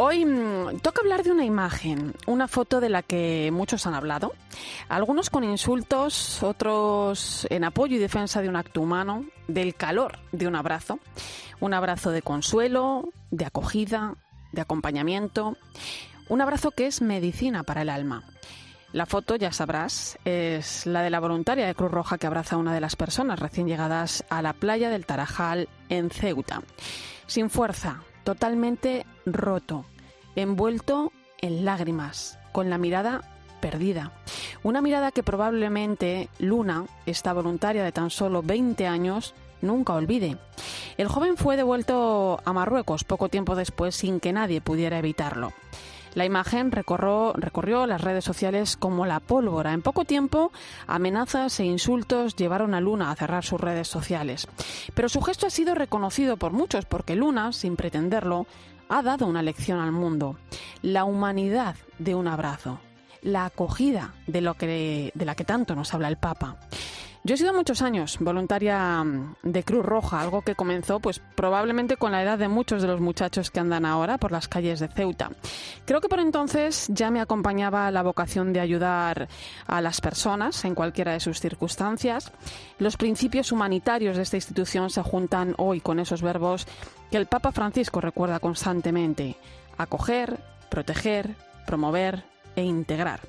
Hoy mm, toca hablar de una imagen, una foto de la que muchos han hablado, algunos con insultos, otros en apoyo y defensa de un acto humano, del calor de un abrazo, un abrazo de consuelo, de acogida, de acompañamiento, un abrazo que es medicina para el alma. La foto, ya sabrás, es la de la voluntaria de Cruz Roja que abraza a una de las personas recién llegadas a la playa del Tarajal en Ceuta. Sin fuerza, totalmente roto, envuelto en lágrimas, con la mirada perdida. Una mirada que probablemente Luna, esta voluntaria de tan solo 20 años, nunca olvide. El joven fue devuelto a Marruecos poco tiempo después sin que nadie pudiera evitarlo. La imagen recorrió, las redes sociales como la pólvora. En poco tiempo, amenazas e insultos llevaron a Luna a cerrar sus redes sociales. Pero su gesto ha sido reconocido por muchos porque Luna, sin pretenderlo, ha dado una lección al mundo. La humanidad de un abrazo. La acogida de, lo que, de la que tanto nos habla el Papa. Yo he sido muchos años voluntaria mm, de Cruz Roja, algo que comenzó pues probablemente con la edad de muchos de los muchachos que andan ahora por las calles de Ceuta. Creo que por entonces ya me acompañaba la vocación de ayudar a las personas en cualquiera de sus circunstancias. Los principios humanitarios de esta institución se juntan hoy con esos verbos que el Papa Francisco recuerda constantemente: acoger, proteger, promover e integrar.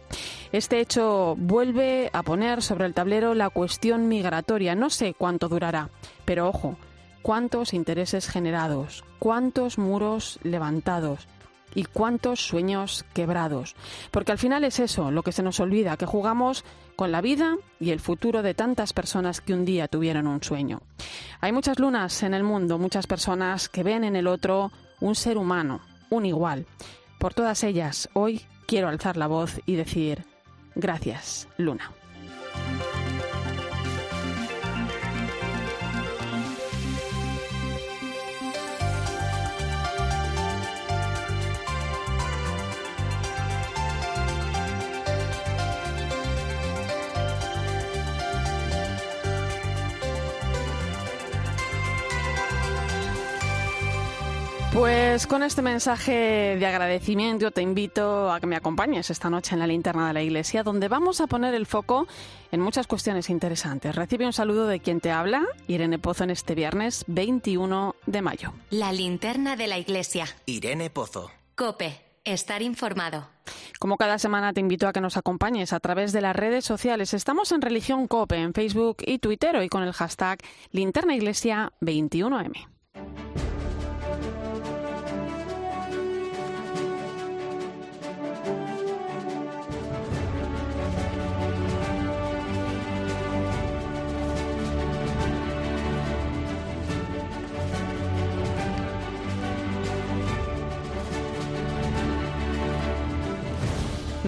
Este hecho vuelve a poner sobre el tablero la cuestión migratoria. No sé cuánto durará, pero ojo, cuántos intereses generados, cuántos muros levantados y cuántos sueños quebrados. Porque al final es eso lo que se nos olvida, que jugamos con la vida y el futuro de tantas personas que un día tuvieron un sueño. Hay muchas lunas en el mundo, muchas personas que ven en el otro un ser humano, un igual. Por todas ellas, hoy quiero alzar la voz y decir, Gracias, Luna. Pues con este mensaje de agradecimiento te invito a que me acompañes esta noche en la linterna de la iglesia, donde vamos a poner el foco en muchas cuestiones interesantes. Recibe un saludo de quien te habla, Irene Pozo, en este viernes 21 de mayo. La linterna de la iglesia. Irene Pozo. Cope, estar informado. Como cada semana te invito a que nos acompañes a través de las redes sociales. Estamos en Religión Cope, en Facebook y Twitter, y con el hashtag linternaiglesia21m.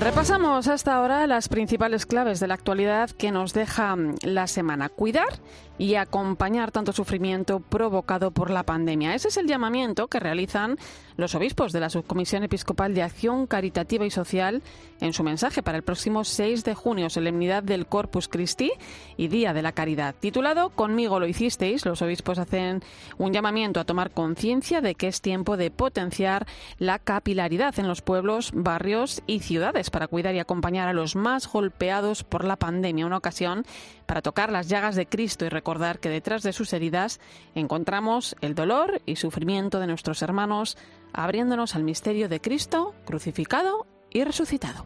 Repasamos hasta ahora las principales claves de la actualidad que nos deja mm, la semana. Cuidar y acompañar tanto sufrimiento provocado por la pandemia. Ese es el llamamiento que realizan los obispos de la Subcomisión Episcopal de Acción Caritativa y Social en su mensaje para el próximo 6 de junio, solemnidad del Corpus Christi y Día de la Caridad. Titulado Conmigo lo hicisteis, los obispos hacen un llamamiento a tomar conciencia de que es tiempo de potenciar la capilaridad en los pueblos, barrios y ciudades para cuidar y acompañar a los más golpeados por la pandemia. Una ocasión para tocar las llagas de Cristo y recordar que detrás de sus heridas encontramos el dolor y sufrimiento de nuestros hermanos, abriéndonos al misterio de Cristo crucificado y resucitado.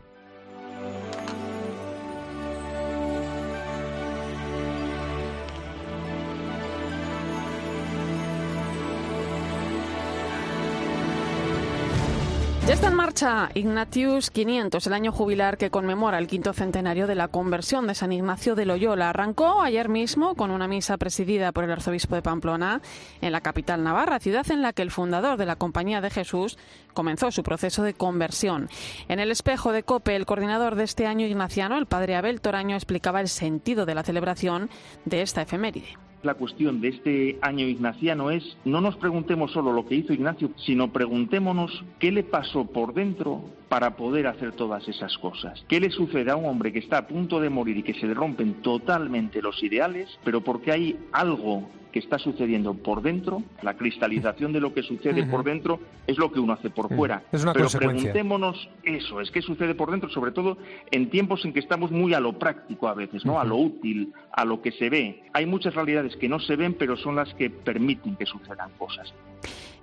Ya está en marcha Ignatius 500, el año jubilar que conmemora el quinto centenario de la conversión de San Ignacio de Loyola. Arrancó ayer mismo con una misa presidida por el arzobispo de Pamplona en la capital navarra, ciudad en la que el fundador de la Compañía de Jesús comenzó su proceso de conversión. En el espejo de COPE, el coordinador de este año ignaciano, el padre Abel Toraño, explicaba el sentido de la celebración de esta efeméride la cuestión de este año ignaciano es no nos preguntemos solo lo que hizo Ignacio, sino preguntémonos qué le pasó por dentro para poder hacer todas esas cosas. ¿Qué le sucede a un hombre que está a punto de morir y que se le rompen totalmente los ideales, pero porque hay algo que está sucediendo por dentro, la cristalización de lo que sucede por dentro es lo que uno hace por fuera. Es una Pero preguntémonos eso, es qué sucede por dentro, sobre todo en tiempos en que estamos muy a lo práctico a veces, ¿no? A lo útil, a lo que se ve. Hay muchas realidades que no se ven, pero son las que permiten que sucedan cosas.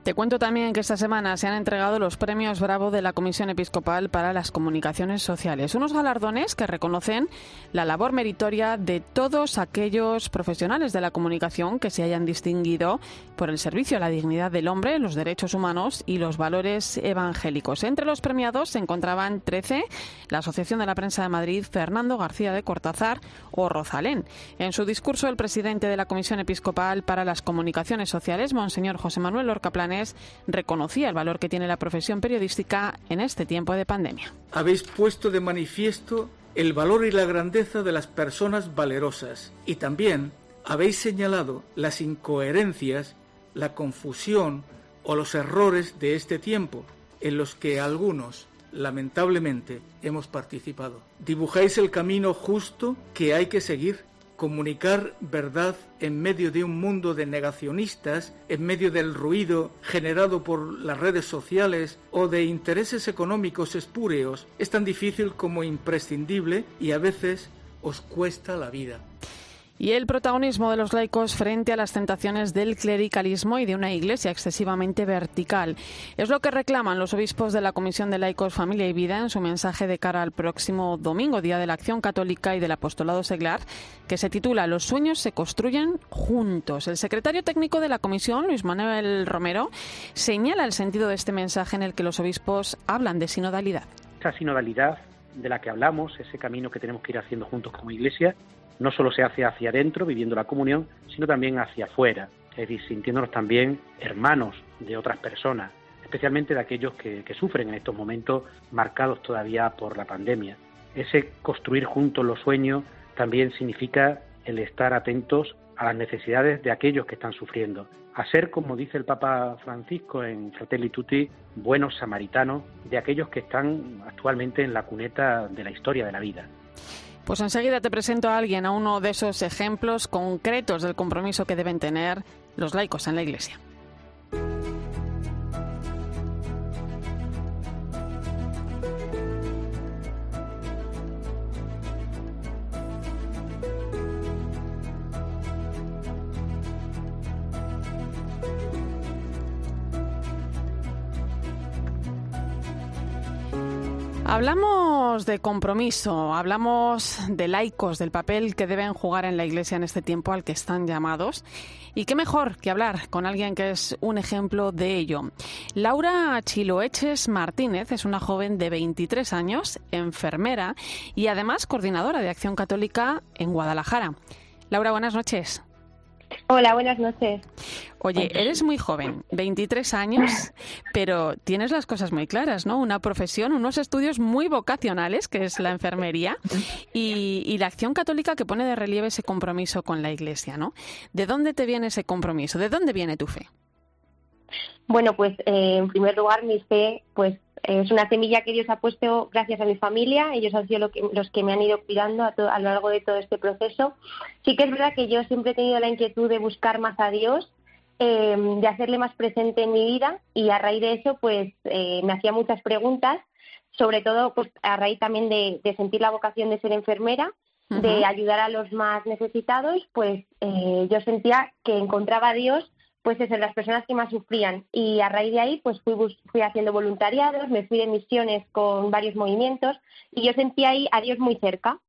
Te cuento también que esta semana se han entregado los premios Bravo de la Comisión Episcopal para las Comunicaciones Sociales, unos galardones que reconocen la labor meritoria de todos aquellos profesionales de la comunicación que se hayan distinguido por el servicio a la dignidad del hombre, los derechos humanos y los valores evangélicos. Entre los premiados se encontraban 13, la Asociación de la Prensa de Madrid, Fernando García de Cortázar o Rosalén. En su discurso, el presidente de la Comisión Episcopal para las Comunicaciones Sociales, Monseñor José Manuel Lorca Reconocía el valor que tiene la profesión periodística en este tiempo de pandemia. Habéis puesto de manifiesto el valor y la grandeza de las personas valerosas y también habéis señalado las incoherencias, la confusión o los errores de este tiempo en los que algunos, lamentablemente, hemos participado. Dibujáis el camino justo que hay que seguir comunicar verdad en medio de un mundo de negacionistas, en medio del ruido generado por las redes sociales o de intereses económicos espúreos, es tan difícil como imprescindible y a veces os cuesta la vida y el protagonismo de los laicos frente a las tentaciones del clericalismo y de una iglesia excesivamente vertical. Es lo que reclaman los obispos de la Comisión de Laicos, Familia y Vida en su mensaje de cara al próximo domingo, Día de la Acción Católica y del Apostolado Seglar, que se titula Los sueños se construyen juntos. El secretario técnico de la Comisión, Luis Manuel Romero, señala el sentido de este mensaje en el que los obispos hablan de sinodalidad. Esa sinodalidad de la que hablamos, ese camino que tenemos que ir haciendo juntos como Iglesia, no solo se hace hacia adentro, viviendo la comunión, sino también hacia afuera, es decir, sintiéndonos también hermanos de otras personas, especialmente de aquellos que, que, sufren en estos momentos marcados todavía por la pandemia. Ese construir juntos los sueños también significa el estar atentos a las necesidades de aquellos que están sufriendo, a ser, como dice el Papa Francisco en Fratelli Tutti, buenos samaritanos de aquellos que están actualmente en la cuneta de la historia de la vida. Pues enseguida te presento a alguien, a uno de esos ejemplos concretos del compromiso que deben tener los laicos en la Iglesia. Hablamos de compromiso, hablamos de laicos, del papel que deben jugar en la Iglesia en este tiempo al que están llamados. Y qué mejor que hablar con alguien que es un ejemplo de ello. Laura Chiloeches Martínez es una joven de 23 años, enfermera y además coordinadora de Acción Católica en Guadalajara. Laura, buenas noches. Hola, buenas noches. Oye, eres muy joven, 23 años, pero tienes las cosas muy claras, ¿no? Una profesión, unos estudios muy vocacionales, que es la enfermería, y, y, la acción católica que pone de relieve ese compromiso con la Iglesia, ¿no? ¿De dónde te viene ese compromiso? ¿De dónde viene tu fe? Bueno, pues eh, en primer lugar, mi fe, pues es una semilla que Dios ha puesto gracias a mi familia. Ellos han sido lo que, los que me han ido cuidando a, to, a, lo largo de todo este proceso. Sí que es verdad que yo siempre he tenido la inquietud de buscar más a Dios, eh, de hacerle más presente en mi vida y a raíz de eso, pues eh, me hacía muchas preguntas, sobre todo pues, a raíz también de, de sentir la vocación de ser enfermera, uh -huh. de ayudar a los más necesitados, pues eh, yo sentía que encontraba a Dios pues eso, las personas que más sufrían. Y a raíz de ahí, pues fui, fui haciendo voluntariados, me fui de misiones con varios movimientos y yo sentía ahí a Dios muy cerca.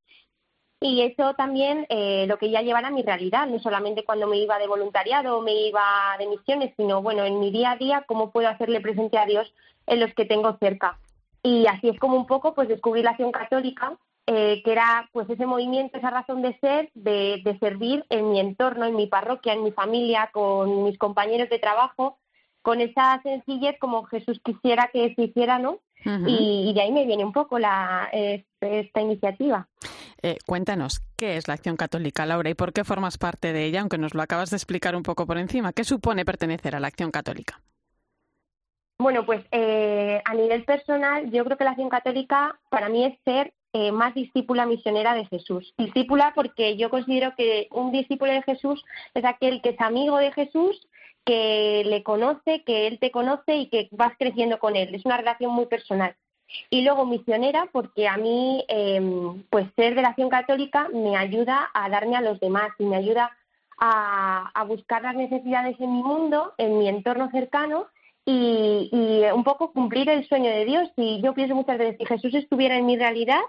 y eso también eh, lo que ya llevar a mi realidad, no solamente cuando me iba de voluntariado o me iba de misiones, sino bueno, en mi día a día, cómo puedo hacerle presente a Dios en los que tengo cerca. Y así es como un poco pues descubrí la acción católica, eh, que era pues ese movimiento, esa razón de ser, de, de servir en mi entorno, en mi parroquia, en mi familia, con mis compañeros de trabajo, con esa sencillez como Jesús quisiera que se hiciera, ¿no? y, de ahí me viene un poco la, esta iniciativa. Eh, cuéntanos, ¿qué es la Acción Católica, Laura, y por qué formas parte de ella, aunque nos lo acabas de explicar un poco por encima? ¿Qué supone pertenecer a la Acción Católica? Bueno, pues eh, a nivel personal, yo creo que la Acción Católica para mí es ser eh, más discípula misionera de Jesús. Discípula porque yo considero que un discípulo de Jesús es aquel que es amigo de Jesús que le conoce, que él te conoce y que vas creciendo con él. Es una relación muy personal. Y luego misionera, porque a mí, em, pues ser de la acción católica me ayuda a darme a los demás y me ayuda a, buscar las necesidades en mi mundo, en mi entorno cercano y, un poco cumplir el sueño de Dios. Y yo pienso muchas veces, si Jesús estuviera en mi realidad,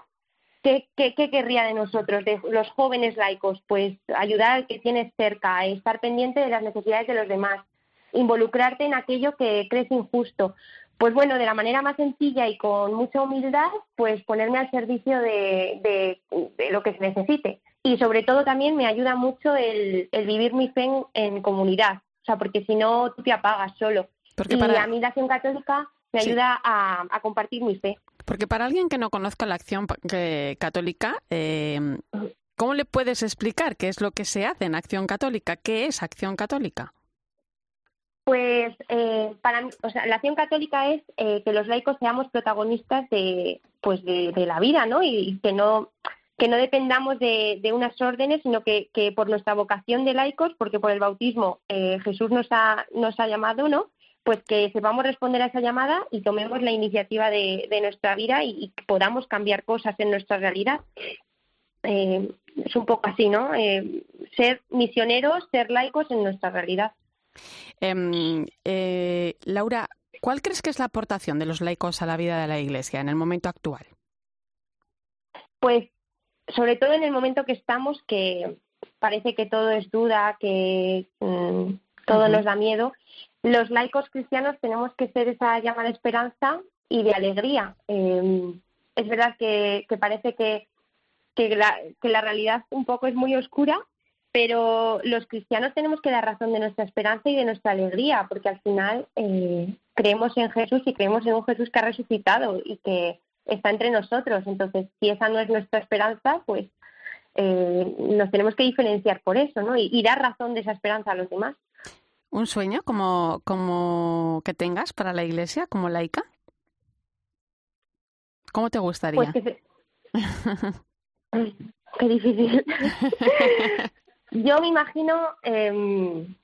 ¿qué, qué, qué querría de nosotros, de los jóvenes laicos? Pues ayudar al que tienes cerca, estar pendiente de las necesidades de los demás, involucrarte en aquello que crees injusto. Pues bueno, de la manera más sencilla y con mucha humildad, pues ponerme al servicio de, lo que se necesite. Y sobre todo también me ayuda mucho el, vivir mi fe en, comunidad, o sea, porque si no tú te apagas solo. Porque para... Y a mí la acción católica me ayuda a, compartir mi fe. Porque para alguien que no conozca la acción católica, eh, ¿cómo le puedes explicar qué es lo que se hace en acción católica? ¿Qué es acción católica? Pues eh, para o sea, la acción católica es eh, que los laicos seamos protagonistas de, pues de, la vida, ¿no? Y que no que no dependamos de, unas órdenes, sino que, que, por nuestra vocación de laicos, porque por el bautismo eh, Jesús nos ha, nos ha llamado, ¿no? Pues que sepamos responder a esa llamada y tomemos la iniciativa de, nuestra vida y, podamos cambiar cosas en nuestra realidad. es un poco así, ¿no? ser misioneros, ser laicos en nuestra realidad. Em, eh, Laura, ¿cuál crees que es la aportación de los laicos a la vida de la Iglesia en el momento actual? Pues sobre todo en el momento que estamos, que parece que todo es duda, que mm, todo nos da miedo, los laicos cristianos tenemos que ser esa llama de esperanza y de alegría. Em, es verdad que, parece que, la realidad un poco es muy oscura, pero los cristianos tenemos que dar razón de nuestra esperanza y de nuestra alegría, porque al final eh, creemos en Jesús y creemos en un Jesús que ha resucitado y que está entre nosotros. Entonces, si esa no es nuestra esperanza, pues eh, nos tenemos que diferenciar por eso, ¿no? Y, dar razón de esa esperanza a los demás. ¿Un sueño como, como que tengas para la iglesia, como laica? ¿Cómo te gustaría? Pues que Qué difícil. Yo me imagino em,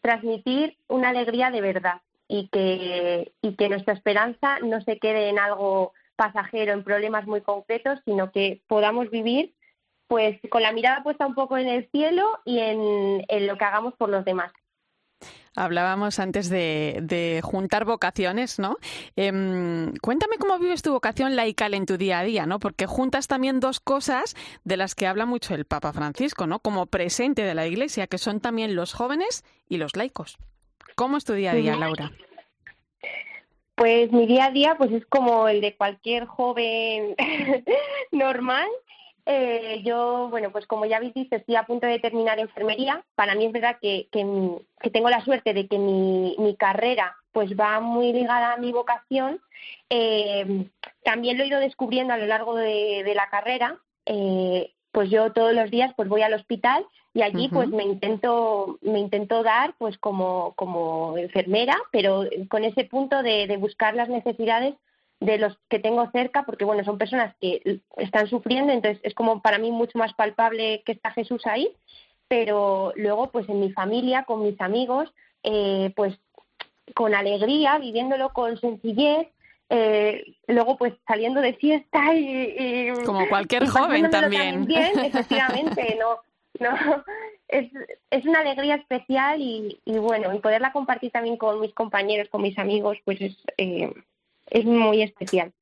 transmitir una alegría de verdad y que, y que nuestra esperanza no se quede en algo pasajero, en problemas muy concretos, sino que podamos vivir pues con la mirada puesta un poco en el cielo y en lo que hagamos por los demás. Hablábamos antes de, juntar vocaciones, ¿no? Em, cuéntame cómo vives tu vocación laical en tu día a día, ¿no? Porque juntas también dos cosas de las que habla mucho el Papa Francisco, ¿no? Como presente de la Iglesia, que son también los jóvenes y los laicos. ¿Cómo es tu día a día, Laura? Pues mi día a día pues es como el de cualquier joven normal eh, yo, bueno, pues como ya habéis visto, estoy a punto de terminar enfermería. Para mí es verdad que, que, tengo la suerte de que mi, mi, carrera pues va muy ligada a mi vocación. Eh, también lo he ido descubriendo a lo largo de, la carrera. Eh, pues yo todos los días pues voy al hospital y allí pues me intento me intento dar pues como como enfermera pero con ese punto de, de buscar las necesidades de los que tengo cerca, porque bueno, son personas que están sufriendo, entonces es como para mí mucho más palpable que está Jesús ahí, pero luego pues en mi familia, con mis amigos, eh, pues con alegría, viviéndolo con sencillez, eh, luego pues saliendo de fiesta y, como cualquier joven también. Bien, efectivamente, no, no, es, es una alegría especial y, y bueno, y poderla compartir también con mis compañeros, con mis amigos, pues es, eh, es muy especial.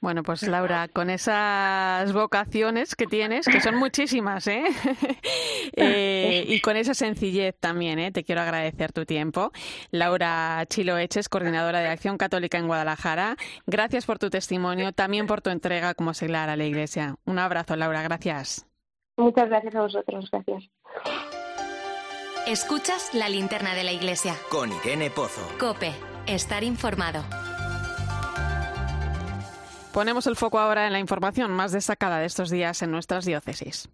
Bueno, pues Laura, con esas vocaciones que tienes, que son muchísimas, ¿eh? eh y con esa sencillez también, ¿eh? Te quiero agradecer tu tiempo. Laura Chilo Eches, coordinadora de Acción Católica en Guadalajara, gracias por tu testimonio, también por tu entrega como seglar a la Iglesia. Un abrazo, Laura, gracias. Muchas gracias a vosotros, gracias. Escuchas la linterna de la Iglesia. Con Irene Pozo. Cope, estar informado. Ponemos el foco ahora en la información más destacada de estos días en nuestras diócesis.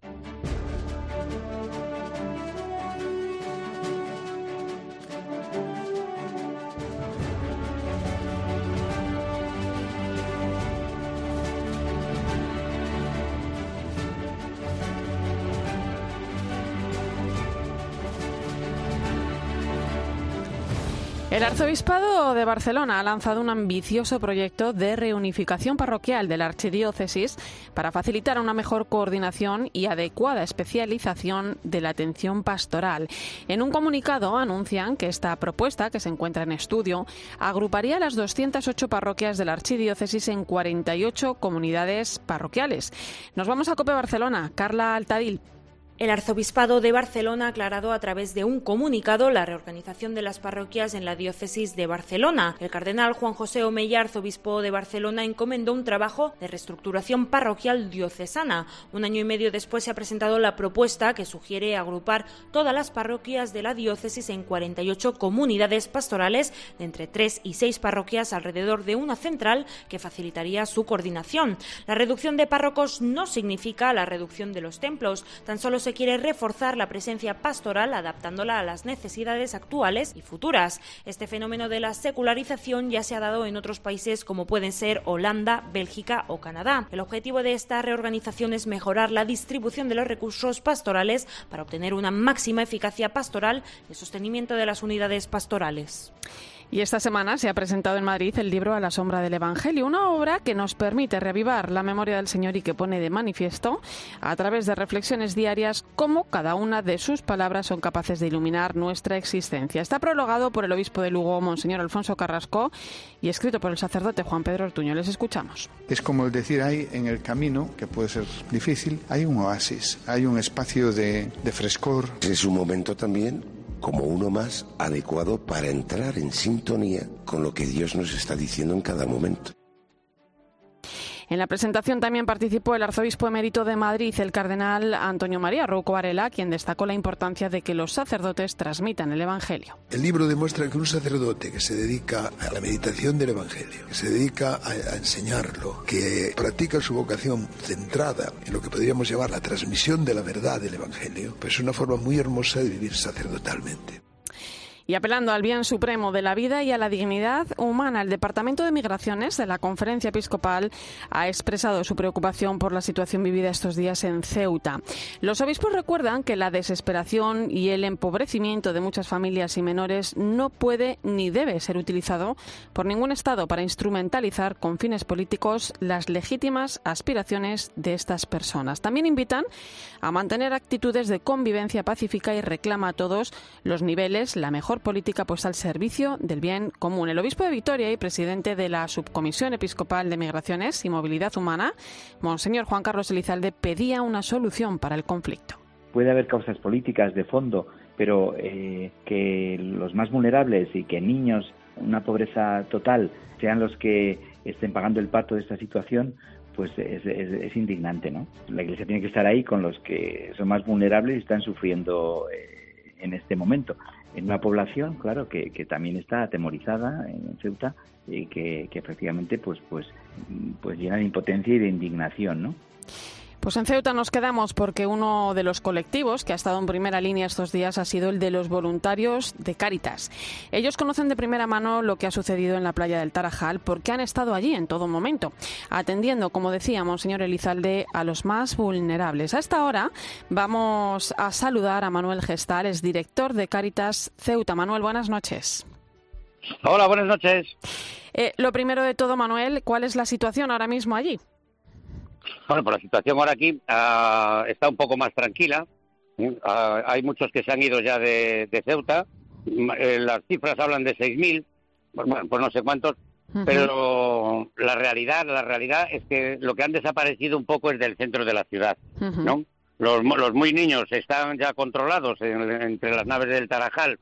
El Arzobispado de Barcelona ha lanzado un ambicioso proyecto de reunificación parroquial de la archidiócesis para facilitar una mejor coordinación y adecuada especialización de la atención pastoral. En un comunicado anuncian que esta propuesta, que se encuentra en estudio, agruparía las 208 parroquias de la archidiócesis en 48 comunidades parroquiales. Nos vamos a Cope Barcelona. Carla Altadil. El Arzobispado de Barcelona ha aclarado a través de un comunicado la reorganización de las parroquias en la diócesis de Barcelona. El cardenal Juan José Omeya, arzobispo de Barcelona, encomendó un trabajo de reestructuración parroquial diocesana. Un año y medio después se ha presentado la propuesta que sugiere agrupar todas las parroquias de la diócesis en 48 comunidades pastorales de entre 3 y 6 parroquias alrededor de una central que facilitaría su coordinación. La reducción de párrocos no significa la reducción de los templos, tan solo se quiere reforzar la presencia pastoral adaptándola a las necesidades actuales y futuras. Este fenómeno de la secularización ya se ha dado en otros países como pueden ser Holanda, Bélgica o Canadá. El objetivo de esta reorganización es mejorar la distribución de los recursos pastorales para obtener una máxima eficacia pastoral y sostenimiento de las unidades pastorales. Y esta semana se ha presentado en Madrid el libro A la sombra del Evangelio, una obra que nos permite reavivar la memoria del Señor y que pone de manifiesto, a través de reflexiones diarias, cómo cada una de sus palabras son capaces de iluminar nuestra existencia. Está prologado por el obispo de Lugo, Monseñor Alfonso Carrasco, y escrito por el sacerdote Juan Pedro Ortuño. Les escuchamos. Es como el decir, hay en el camino, que puede ser difícil, hay un oasis, hay un espacio de, de frescor. Es un momento también como uno más adecuado para entrar en sintonía con lo que Dios nos está diciendo en cada momento. En la presentación también participó el arzobispo emérito de Madrid, el cardenal Antonio María Rouco Varela, quien destacó la importancia de que los sacerdotes transmitan el Evangelio. El libro demuestra que un sacerdote que se dedica a la meditación del Evangelio, que se dedica a, a enseñarlo, que practica su vocación centrada en lo que podríamos llamar la transmisión de la verdad del Evangelio, pues es una forma muy hermosa de vivir sacerdotalmente. Y apelando al bien supremo de la vida y a la dignidad humana, el Departamento de Migraciones de la Conferencia Episcopal ha expresado su preocupación por la situación vivida estos días en Ceuta. Los obispos recuerdan que la desesperación y el empobrecimiento de muchas familias y menores no puede ni debe ser utilizado por ningún Estado para instrumentalizar con fines políticos las legítimas aspiraciones de estas personas. También invitan a mantener actitudes de convivencia pacífica y reclama a todos los niveles la mejor política puesta al servicio del bien común. El obispo de Vitoria y presidente de la Subcomisión Episcopal de Migraciones y Movilidad Humana, Monseñor Juan Carlos Elizalde, pedía una solución para el conflicto. Puede haber causas políticas de fondo, pero eh, que los más vulnerables y que niños, una pobreza total, sean los que estén pagando el pato de esta situación, pues es, indignante, ¿no? La Iglesia tiene que estar ahí con los que son más vulnerables y están sufriendo eh, en este momento en una población, claro, que, que también está atemorizada en Ceuta y que, que efectivamente pues, pues, pues llena de impotencia y de indignación, ¿no? Pues en Ceuta nos quedamos porque uno de los colectivos que ha estado en primera línea estos días ha sido el de los voluntarios de Cáritas. Ellos conocen de primera mano lo que ha sucedido en la playa del Tarajal porque han estado allí en todo momento, atendiendo, como decíamos, señor Elizalde, a los más vulnerables. A esta hora vamos a saludar a Manuel Gestal, es director de Cáritas Ceuta. Manuel, buenas noches. Hola, buenas noches. Eh, lo primero de todo, Manuel, ¿cuál es la situación ahora mismo allí? Bueno, pues la situación ahora aquí uh, está un poco más tranquila. Uh, hay muchos que se han ido ya de, de Ceuta. Uh, las cifras hablan de 6.000, pues, bueno, pues no sé cuántos. pero la realidad, la realidad es que lo que han desaparecido un poco es del centro de la ciudad, ¿no? Los, los muy niños están ya controlados entre las naves del Tarajal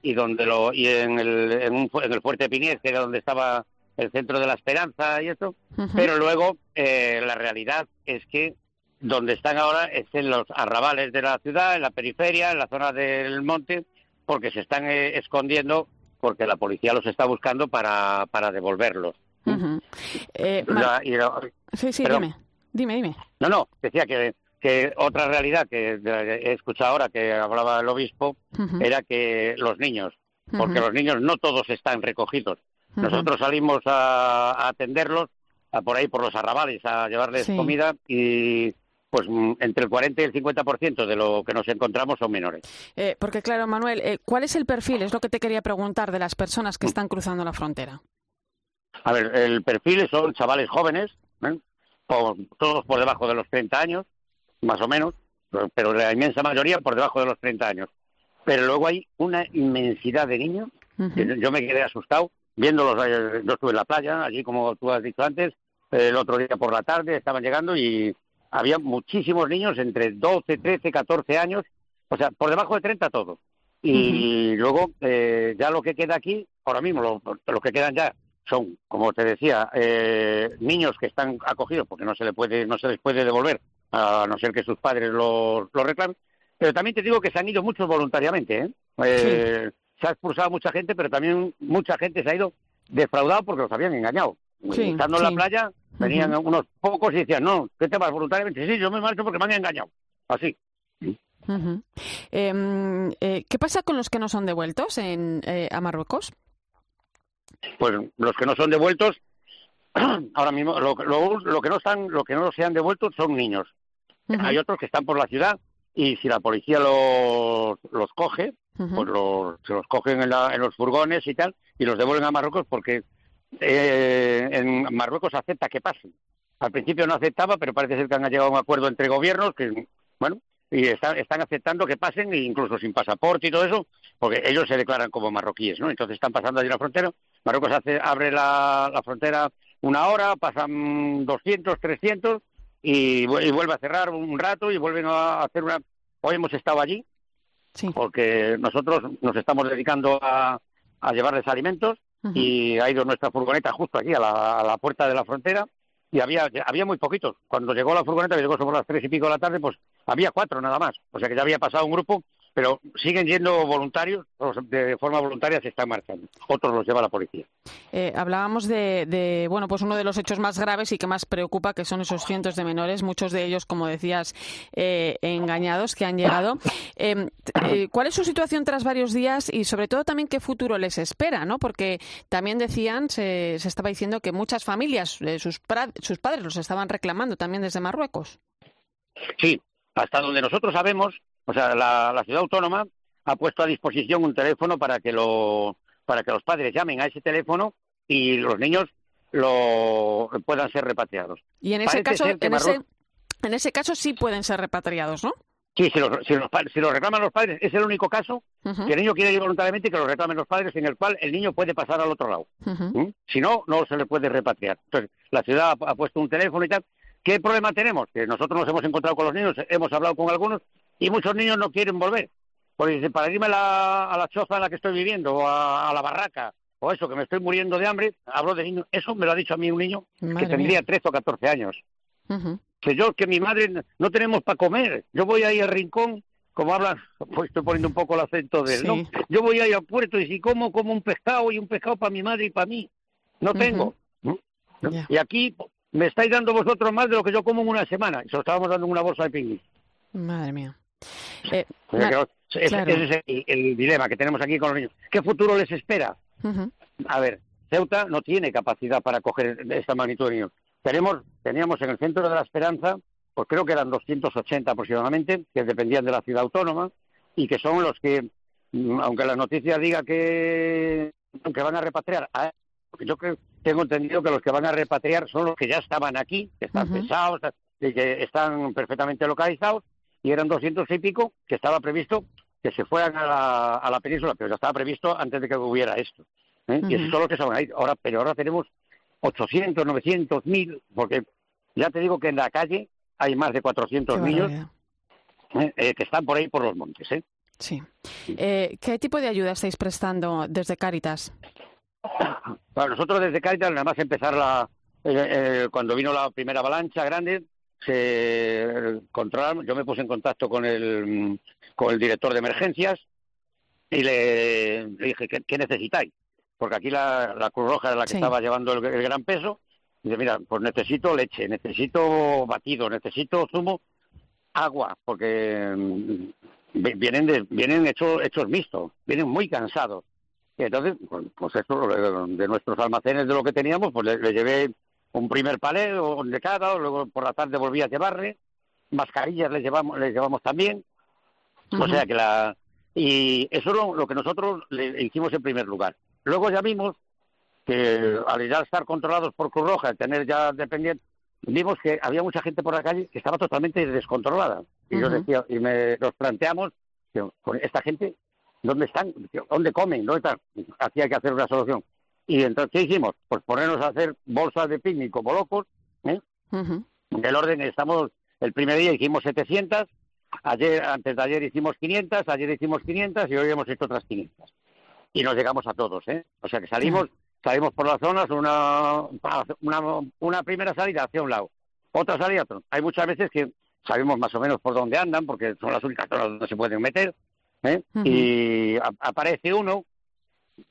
y donde lo y en el, en, un, en el fuerte Piniés, que era donde estaba el centro de la esperanza y eso, pero luego eh, la realidad es que donde están ahora es en los arrabales de la ciudad, en la periferia, en la zona del monte, porque se están eh, escondiendo, porque la policía los está buscando para, para devolverlos. Eh, sí, sí, dime. Dime, dime. No, no, decía que, que otra realidad que he escuchado ahora que hablaba el obispo era que los niños, porque los niños no todos están recogidos. Nosotros salimos a, atenderlos a por ahí por los arrabales a llevarles comida y pues mm, entre el 40 y el 50% de lo que nos encontramos son menores. Eh, porque claro, Manuel, eh, ¿cuál es el perfil? Es lo que te quería preguntar de las personas que están cruzando la frontera. A ver, el perfil son chavales jóvenes, ¿eh? todos por debajo de los 30 años, más o menos, pero la inmensa mayoría por debajo de los 30 años. Pero luego hay una inmensidad de niños, yo me quedé asustado viéndolos. yo estuve en la playa, allí como tú has dicho antes, el otro día por la tarde estaban llegando y había muchísimos niños entre 12, 13, 14 años, o sea, por debajo de 30 todos. Y luego, eh, ya lo que queda aquí, ahora mismo, lo, que quedan ya son, como te decía, eh, niños que están acogidos porque no se, le puede, no se les puede devolver, a no ser que sus padres lo, lo reclamen. Pero también te digo que se han ido muchos voluntariamente. ¿eh? eh se ha expulsado mucha gente, pero también mucha gente se ha ido defraudado porque los habían engañado. Estando en la playa, venían unos pocos y decían, no, ¿qué te vas voluntariamente? Sí, yo me marcho porque me han engañado. Así. Em, eh, ¿Qué pasa con los que no son devueltos en, eh, a Marruecos? Pues los que no son devueltos, ahora mismo, lo, que no están, lo que no se han devuelto son niños. Hay otros que están por la ciudad y si la policía los, los coge, pues los, se los cogen en, en los furgones y tal, y los devuelven a Marruecos porque eh, en Marruecos acepta que pasen. Al principio no aceptaba, pero parece ser que han llegado a un acuerdo entre gobiernos que, bueno, y están, están aceptando que pasen, incluso sin pasaporte y todo eso, porque ellos se declaran como marroquíes, ¿no? Entonces están pasando allí la frontera. Marruecos hace, abre la, la frontera una hora, pasan 200, 300 y, y, vuelve a cerrar un rato y vuelven a hacer una. Hoy hemos estado allí, porque nosotros nos estamos dedicando a, a llevarles alimentos y ha ido nuestra furgoneta justo aquí a la, a la puerta de la frontera y había, había muy poquitos. Cuando llegó la furgoneta, que llegó sobre las tres y pico de la tarde, pues había cuatro nada más. O sea que ya había pasado un grupo pero siguen yendo voluntarios, de forma voluntaria se están marchando. Otros los lleva la policía. Eh, hablábamos de, bueno, pues uno de los hechos más graves y que más preocupa, que son esos cientos de menores, muchos de ellos, como decías, eh, engañados, que han llegado. Em, eh, ¿Cuál es su situación tras varios días y, sobre todo, también qué futuro les espera? ¿no? Porque también decían, se, se estaba diciendo que muchas familias, sus, sus padres los estaban reclamando también desde Marruecos. Sí, hasta donde nosotros sabemos, o sea, la, ciudad autónoma ha puesto a disposición un teléfono para que, lo, para que los padres llamen a ese teléfono y los niños lo puedan ser repatriados. Y en ese caso, en, ese, en ese caso sí pueden ser repatriados, ¿no? Sí, si los, si los, si los reclaman los padres, es el único caso que el niño quiere ir voluntariamente y que lo reclamen los padres, en el cual el niño puede pasar al otro lado. ¿Mm? Si no, no se le puede repatriar. Entonces, la ciudad ha, ha, puesto un teléfono y tal. ¿Qué problema tenemos? Que nosotros nos hemos encontrado con los niños, hemos hablado con algunos y muchos niños no quieren volver. Porque dicen, para irme a la choza en la que estoy viviendo, o a, la barraca, o eso, que me estoy muriendo de hambre, hablo de niños. Eso me lo ha dicho a mí un niño que tendría 13 o 14 años. Que yo, que mi madre, no tenemos para comer. Yo voy ahí al rincón, como hablan, pues estoy poniendo un poco el acento de él, ¿no? Yo voy ahí al puerto y si como, como un pescado y un pescado para mi madre y para mí. No tengo. Y aquí me estáis dando vosotros más de lo que yo como en una semana. Y se lo estábamos dando en una bolsa de picnic. Madre mía. Eh, ese, es el, dilema que tenemos aquí con los niños. ¿Qué futuro les espera? A ver, Ceuta no tiene capacidad para coger esta magnitud de niños. Tenemos, teníamos en el centro de la esperanza, pues creo que eran 280 aproximadamente, que dependían de la ciudad autónoma y que son los que, mm, aunque la noticia diga que, que van a repatriar, yo creo, tengo entendido que los que van a repatriar son los que ya estaban aquí, que están pesados, que están perfectamente localizados y eran doscientos y pico que estaba previsto que se fueran a la, a la península, pero ya estaba previsto antes de que hubiera esto. ¿eh? Y Ujú. eso son los que se van a ir. Ahora, pero ahora tenemos 800, 900, 1000, porque ya te digo que en la calle hay más de 400 Qué niños. ¿eh? Eh, que están por ahí por los montes. ¿eh? Sí. Eh, ¿Qué tipo de ayuda estáis prestando desde Cáritas? Bueno, nosotros desde Caritas, nada más empezar la, cuando vino la primera avalancha grande, se controlaron, yo me puse en contacto con el, con el director de emergencias y le, le dije, ¿qué, qué necesitáis? Porque aquí la, la Cruz Roja era la que Sí. estaba llevando el, el gran peso. Y dice, mira, pues necesito leche, necesito batido, necesito zumo, agua, porque mm, vi- vienen de, vienen hechos, hechos mixtos, vienen muy cansados. Y entonces, pues, pues esto, eh, de nuestros almacenes, de lo que teníamos, pues le, le llevé un primer palé o de cada, luego por la tarde volví a llevarle, mascarillas les llevamos, les llevamos también, o sea que la... Y eso es lo, lo que nosotros le hicimos en primer lugar. Luego ya vimos que al ya estar controlados por Cruz Roja, tener ya dependientes, vimos que había mucha gente por la calle que estaba totalmente descontrolada. Y yo decía, y me, nos planteamos, con esta gente, ¿dónde están? ¿Dónde comen? ¿Dónde están? Aquí hay que hacer una solución. Y entonces, ¿qué hicimos? Pues ponernos a hacer bolsas de picnic como locos, ¿eh? Del orden estamos el primer día hicimos 700 ayer antes de ayer hicimos 500 ayer hicimos 500 y hoy hemos hecho otras 500 y nos llegamos a todos eh o sea que salimos salimos por las zonas una una una primera salida hacia un lado otra salida a otro hay muchas veces que sabemos más o menos por dónde andan porque son las únicas zonas donde se pueden meter ¿eh? Y a- aparece uno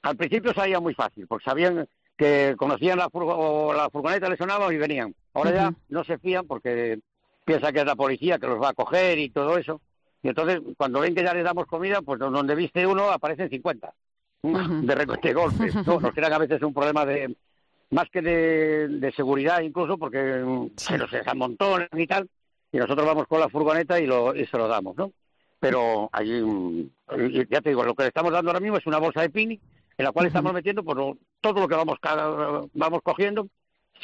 al principio salía muy fácil, porque sabían que conocían la, furgo- o la furgoneta, le sonaba y venían. Ahora ya no se fían porque piensa que es la policía que los va a coger y todo eso. Y entonces, cuando ven que ya les damos comida, pues donde viste uno aparecen 50 Ujú. de, de golpes. No, nos crean a veces un problema de más que de, de seguridad incluso, porque mm, se los amontonan y tal, y nosotros vamos con la furgoneta y, lo, y se lo damos, ¿no? Pero ahí, mm, y ya te digo, lo que le estamos dando ahora mismo es una bolsa de picnic en la cual estamos metiendo pues, lo- todo lo que vamos, vamos cogiendo.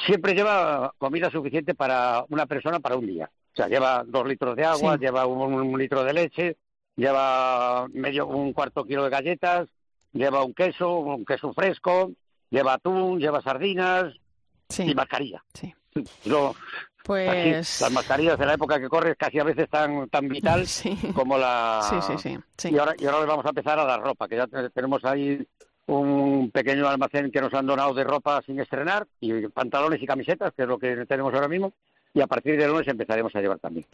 Siempre lleva comida suficiente para una persona para un día. O sea, lleva dos litros de agua, Sí. lleva un, un litro de leche, lleva medio un cuarto kilo de galletas, lleva un queso, un queso fresco, lleva atún, lleva sardinas y mascarilla. Sí. Yo, Pues- las mascarillas de la época que corre casi a veces tan tan vital como la Sí, sí, sí, sí. y ahora y ahora le vamos a empezar a dar ropa que ya te- tenemos ahí un pequeño almacén que nos han donado de ropa sin estrenar y pantalones y camisetas que es lo que tenemos ahora mismo y a partir del lunes empezaremos a llevar también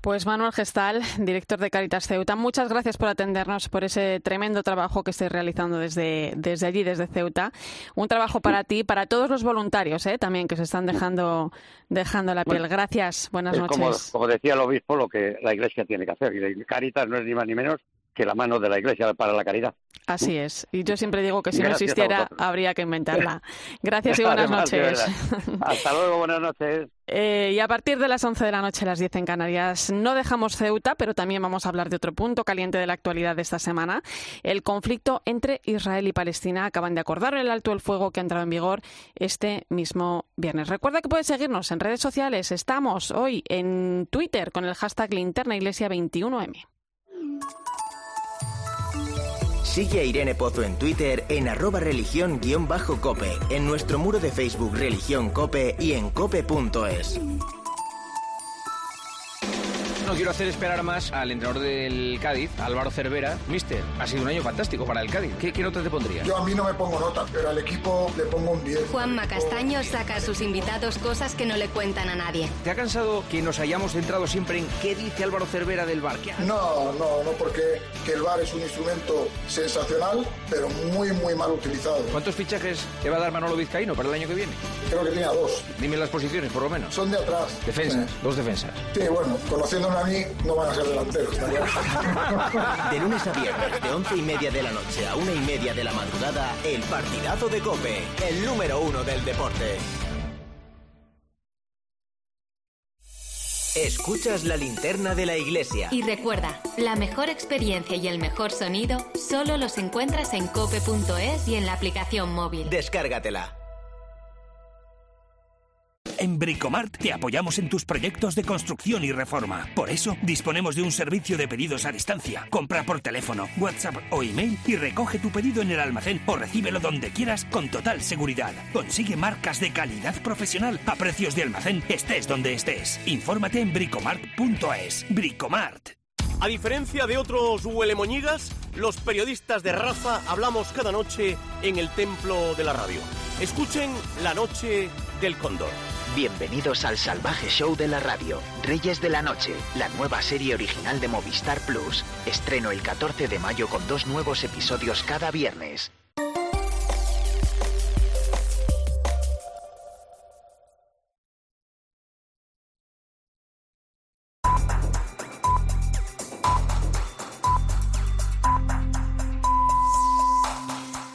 Pues Manuel Gestal, director de Caritas Ceuta, muchas gracias por atendernos, por ese tremendo trabajo que estáis realizando desde, desde allí, desde Ceuta. Un trabajo para ti, para todos los voluntarios ¿eh? también que se están dejando, dejando la piel. Gracias, buenas como, noches. como decía el obispo lo que la iglesia tiene que hacer y Caritas no es ni más ni menos que la mano de la iglesia para la caridad Así es. Y yo siempre digo que si no Gracias existiera, habría que inventarla. Gracias y buenas Además, noches. hasta luego buenas noches Eh, y a partir de las 11 de la noche, las 10 en Canarias, no dejamos Ceuta, pero también vamos a hablar de otro punto caliente de la actualidad de esta semana. El conflicto entre Israel y Palestina. Acaban de acordar el alto el fuego que ha entrado en vigor este mismo viernes. Recuerda que puedes seguirnos en redes sociales. Estamos hoy en Twitter con el hashtag Linterna Iglesia 21M. Sigue a Irene Pozo en Twitter en arroba religión-cope, en nuestro muro de Facebook Religión Cope y en cope.es. No quiero hacer esperar más al entrenador del Cádiz, Álvaro Cervera. Mister, ha sido un año fantástico para el Cádiz. ¿Qué, qué nota te pondría? Yo a mí no me pongo nota, pero al equipo le pongo un 10. Juanma Castaño saca a sus invitados cosas que no le cuentan a nadie. ¿Te ha cansado que nos hayamos centrado siempre en qué dice Álvaro Cervera del bar? No, no, no, porque que el VAR es un instrumento sensacional, pero muy, muy mal utilizado. ¿Cuántos fichajes te va a dar Manolo Vizcaíno para el año que viene? Creo que tenía dos. Dime las posiciones, por lo menos. Son de atrás. Defensas, dos defensas. Sí, bueno, conociéndome a mí, no van a ser delanteros. está claro. De lunes a viernes, de once y media de la noche a una y media de la madrugada, el partidazo de Cope, el número uno del deporte. Escuchas la linterna de la iglesia. Y recuerda, la mejor experiencia y el mejor sonido solo los encuentras en cope.es y en la aplicación móvil. Descárgatela. En Bricomart te apoyamos en tus proyectos de construcción y reforma. Por eso disponemos de un servicio de pedidos a distancia. Compra por teléfono, WhatsApp o email y recoge tu pedido en el almacén o recíbelo donde quieras con total seguridad. Consigue marcas de calidad profesional a precios de almacén, estés donde estés. Infórmate en bricomart.es. Bricomart. A diferencia de otros huelemoñigas, los periodistas de raza hablamos cada noche en el templo de la radio. Escuchen La Noche del Cóndor. Bienvenidos al salvaje show de la radio, Reyes de la Noche, la nueva serie original de Movistar Plus. Estreno el 14 de mayo con dos nuevos episodios cada viernes.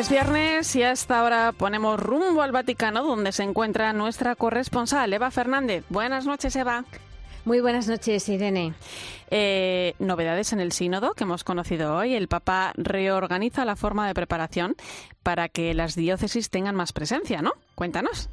Es viernes y hasta ahora ponemos rumbo al Vaticano, donde se encuentra nuestra corresponsal, Eva Fernández. Buenas noches, Eva. Muy buenas noches, Irene. Eh, novedades en el sínodo que hemos conocido hoy. El Papa reorganiza la forma de preparación para que las diócesis tengan más presencia, ¿no? Cuéntanos.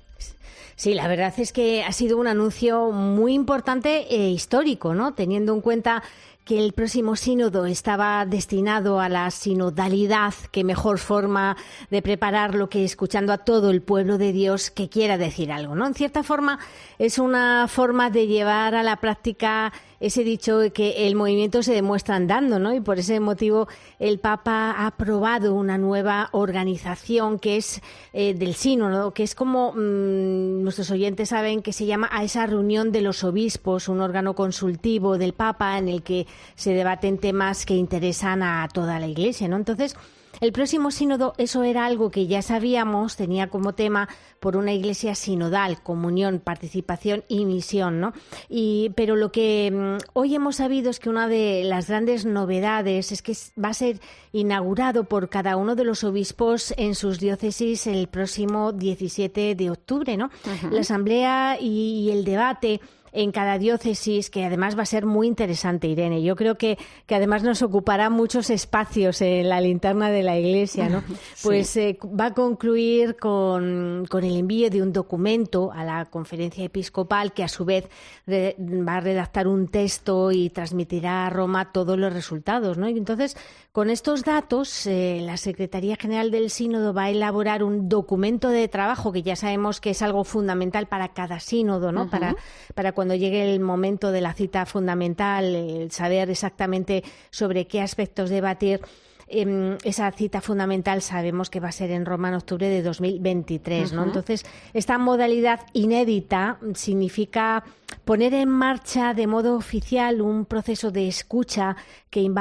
Sí, la verdad es que ha sido un anuncio muy importante e histórico, ¿no? Teniendo en cuenta que el próximo sínodo estaba destinado a la sinodalidad, que mejor forma de prepararlo que escuchando a todo el pueblo de Dios que quiera decir algo, ¿no? En cierta forma es una forma de llevar a la práctica ese dicho que el movimiento se demuestra andando, ¿no? Y por ese motivo el Papa ha aprobado una nueva organización que es eh, del sínodo, que es como mmm, nuestros oyentes saben que se llama a esa reunión de los obispos, un órgano consultivo del Papa en el que se debaten temas que interesan a toda la Iglesia, ¿no? Entonces, el próximo sínodo, eso era algo que ya sabíamos, tenía como tema por una iglesia sinodal, comunión, participación y misión, ¿no? Y, pero lo que mm, hoy hemos sabido es que una de las grandes novedades es que va a ser inaugurado por cada uno de los obispos en sus diócesis el próximo 17 de octubre, ¿no? La asamblea y el debate en cada diócesis, que además va a ser muy interesante, Irene. Yo creo que, que además nos ocupará muchos espacios en la linterna de la Iglesia, ¿no? Pues eh, va a concluir con, con, el envío de un documento a la conferencia episcopal que a su vez re, va a redactar un texto y transmitirá a Roma todos los resultados, ¿no? Y entonces, con estos datos, eh, la Secretaría General del Sínodo va a elaborar un documento de trabajo que ya sabemos que es algo fundamental para cada sínodo, ¿no? Uh -huh. Para, para cuando llegue el momento de la cita fundamental, el saber exactamente sobre qué aspectos debatir. Eh, esa cita fundamental sabemos que va a ser en Roma en octubre de 2023, ¿no? Uh -huh. Entonces, esta modalidad inédita significa poner en marcha de modo oficial un proceso de escucha que,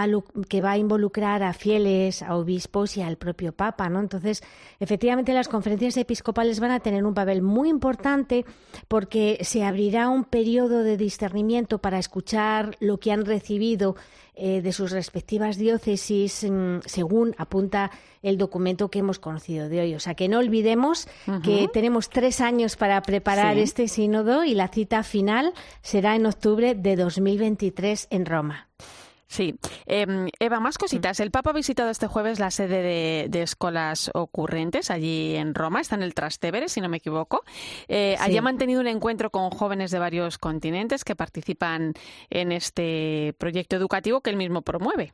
que, va a involucrar a fieles, a obispos y al propio Papa, ¿no? Entonces, efectivamente, las conferencias episcopales van a tener un papel muy importante porque se abrirá un periodo de discernimiento para escuchar lo que han recibido eh, de sus respectivas diócesis, mmm, según apunta el documento que hemos conocido de hoy. O sea, que no olvidemos uh -huh. que tenemos tres años para preparar sí. este sínodo y la cita final será en octubre de 2023 en Roma. Sí. Eh, Eva, más cositas. El Papa ha visitado este jueves la sede de, de Escolas Ocurrentes allí en Roma. Está en el Trastevere, si no me equivoco. Eh, sí. Allí ha mantenido un encuentro con jóvenes de varios continentes que participan en este proyecto educativo que él mismo promueve.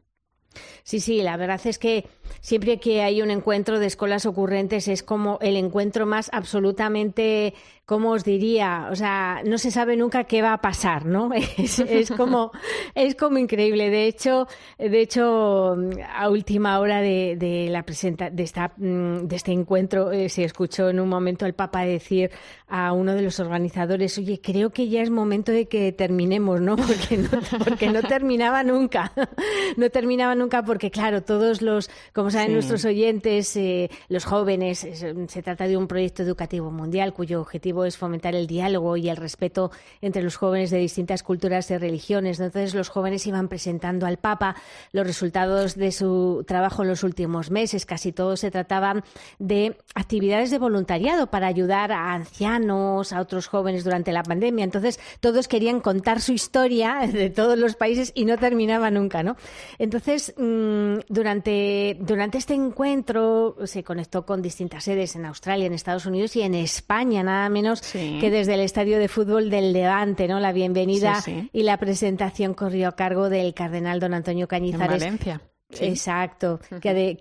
Sí, sí, la verdad es que siempre que hay un encuentro de escuelas ocurrentes es como el encuentro más absolutamente, ¿cómo os diría? O sea, no se sabe nunca qué va a pasar, ¿no? Es, es como, es como increíble. De hecho, de hecho, a última hora de, de la presenta, de, esta, de este encuentro eh, se escuchó en un momento el Papa decir a uno de los organizadores, oye, creo que ya es momento de que terminemos, ¿no? Porque no, porque no terminaba nunca, no terminaba nunca porque, claro, todos los, como saben sí. nuestros oyentes, eh, los jóvenes, se trata de un proyecto educativo mundial cuyo objetivo es fomentar el diálogo y el respeto entre los jóvenes de distintas culturas y religiones. Entonces los jóvenes iban presentando al Papa los resultados de su trabajo en los últimos meses. Casi todos se trataban de actividades de voluntariado para ayudar a ancianos, a otros jóvenes durante la pandemia. Entonces todos querían contar su historia de todos los países y no terminaba nunca, ¿no? Entonces mm, durante, durante este encuentro se conectó con distintas sedes en Australia, en Estados Unidos y en España, nada menos que desde el estadio de fútbol del Levante, ¿no? La bienvenida y la presentación corrió a cargo del cardenal don Antonio Cañizares. Exacto, que,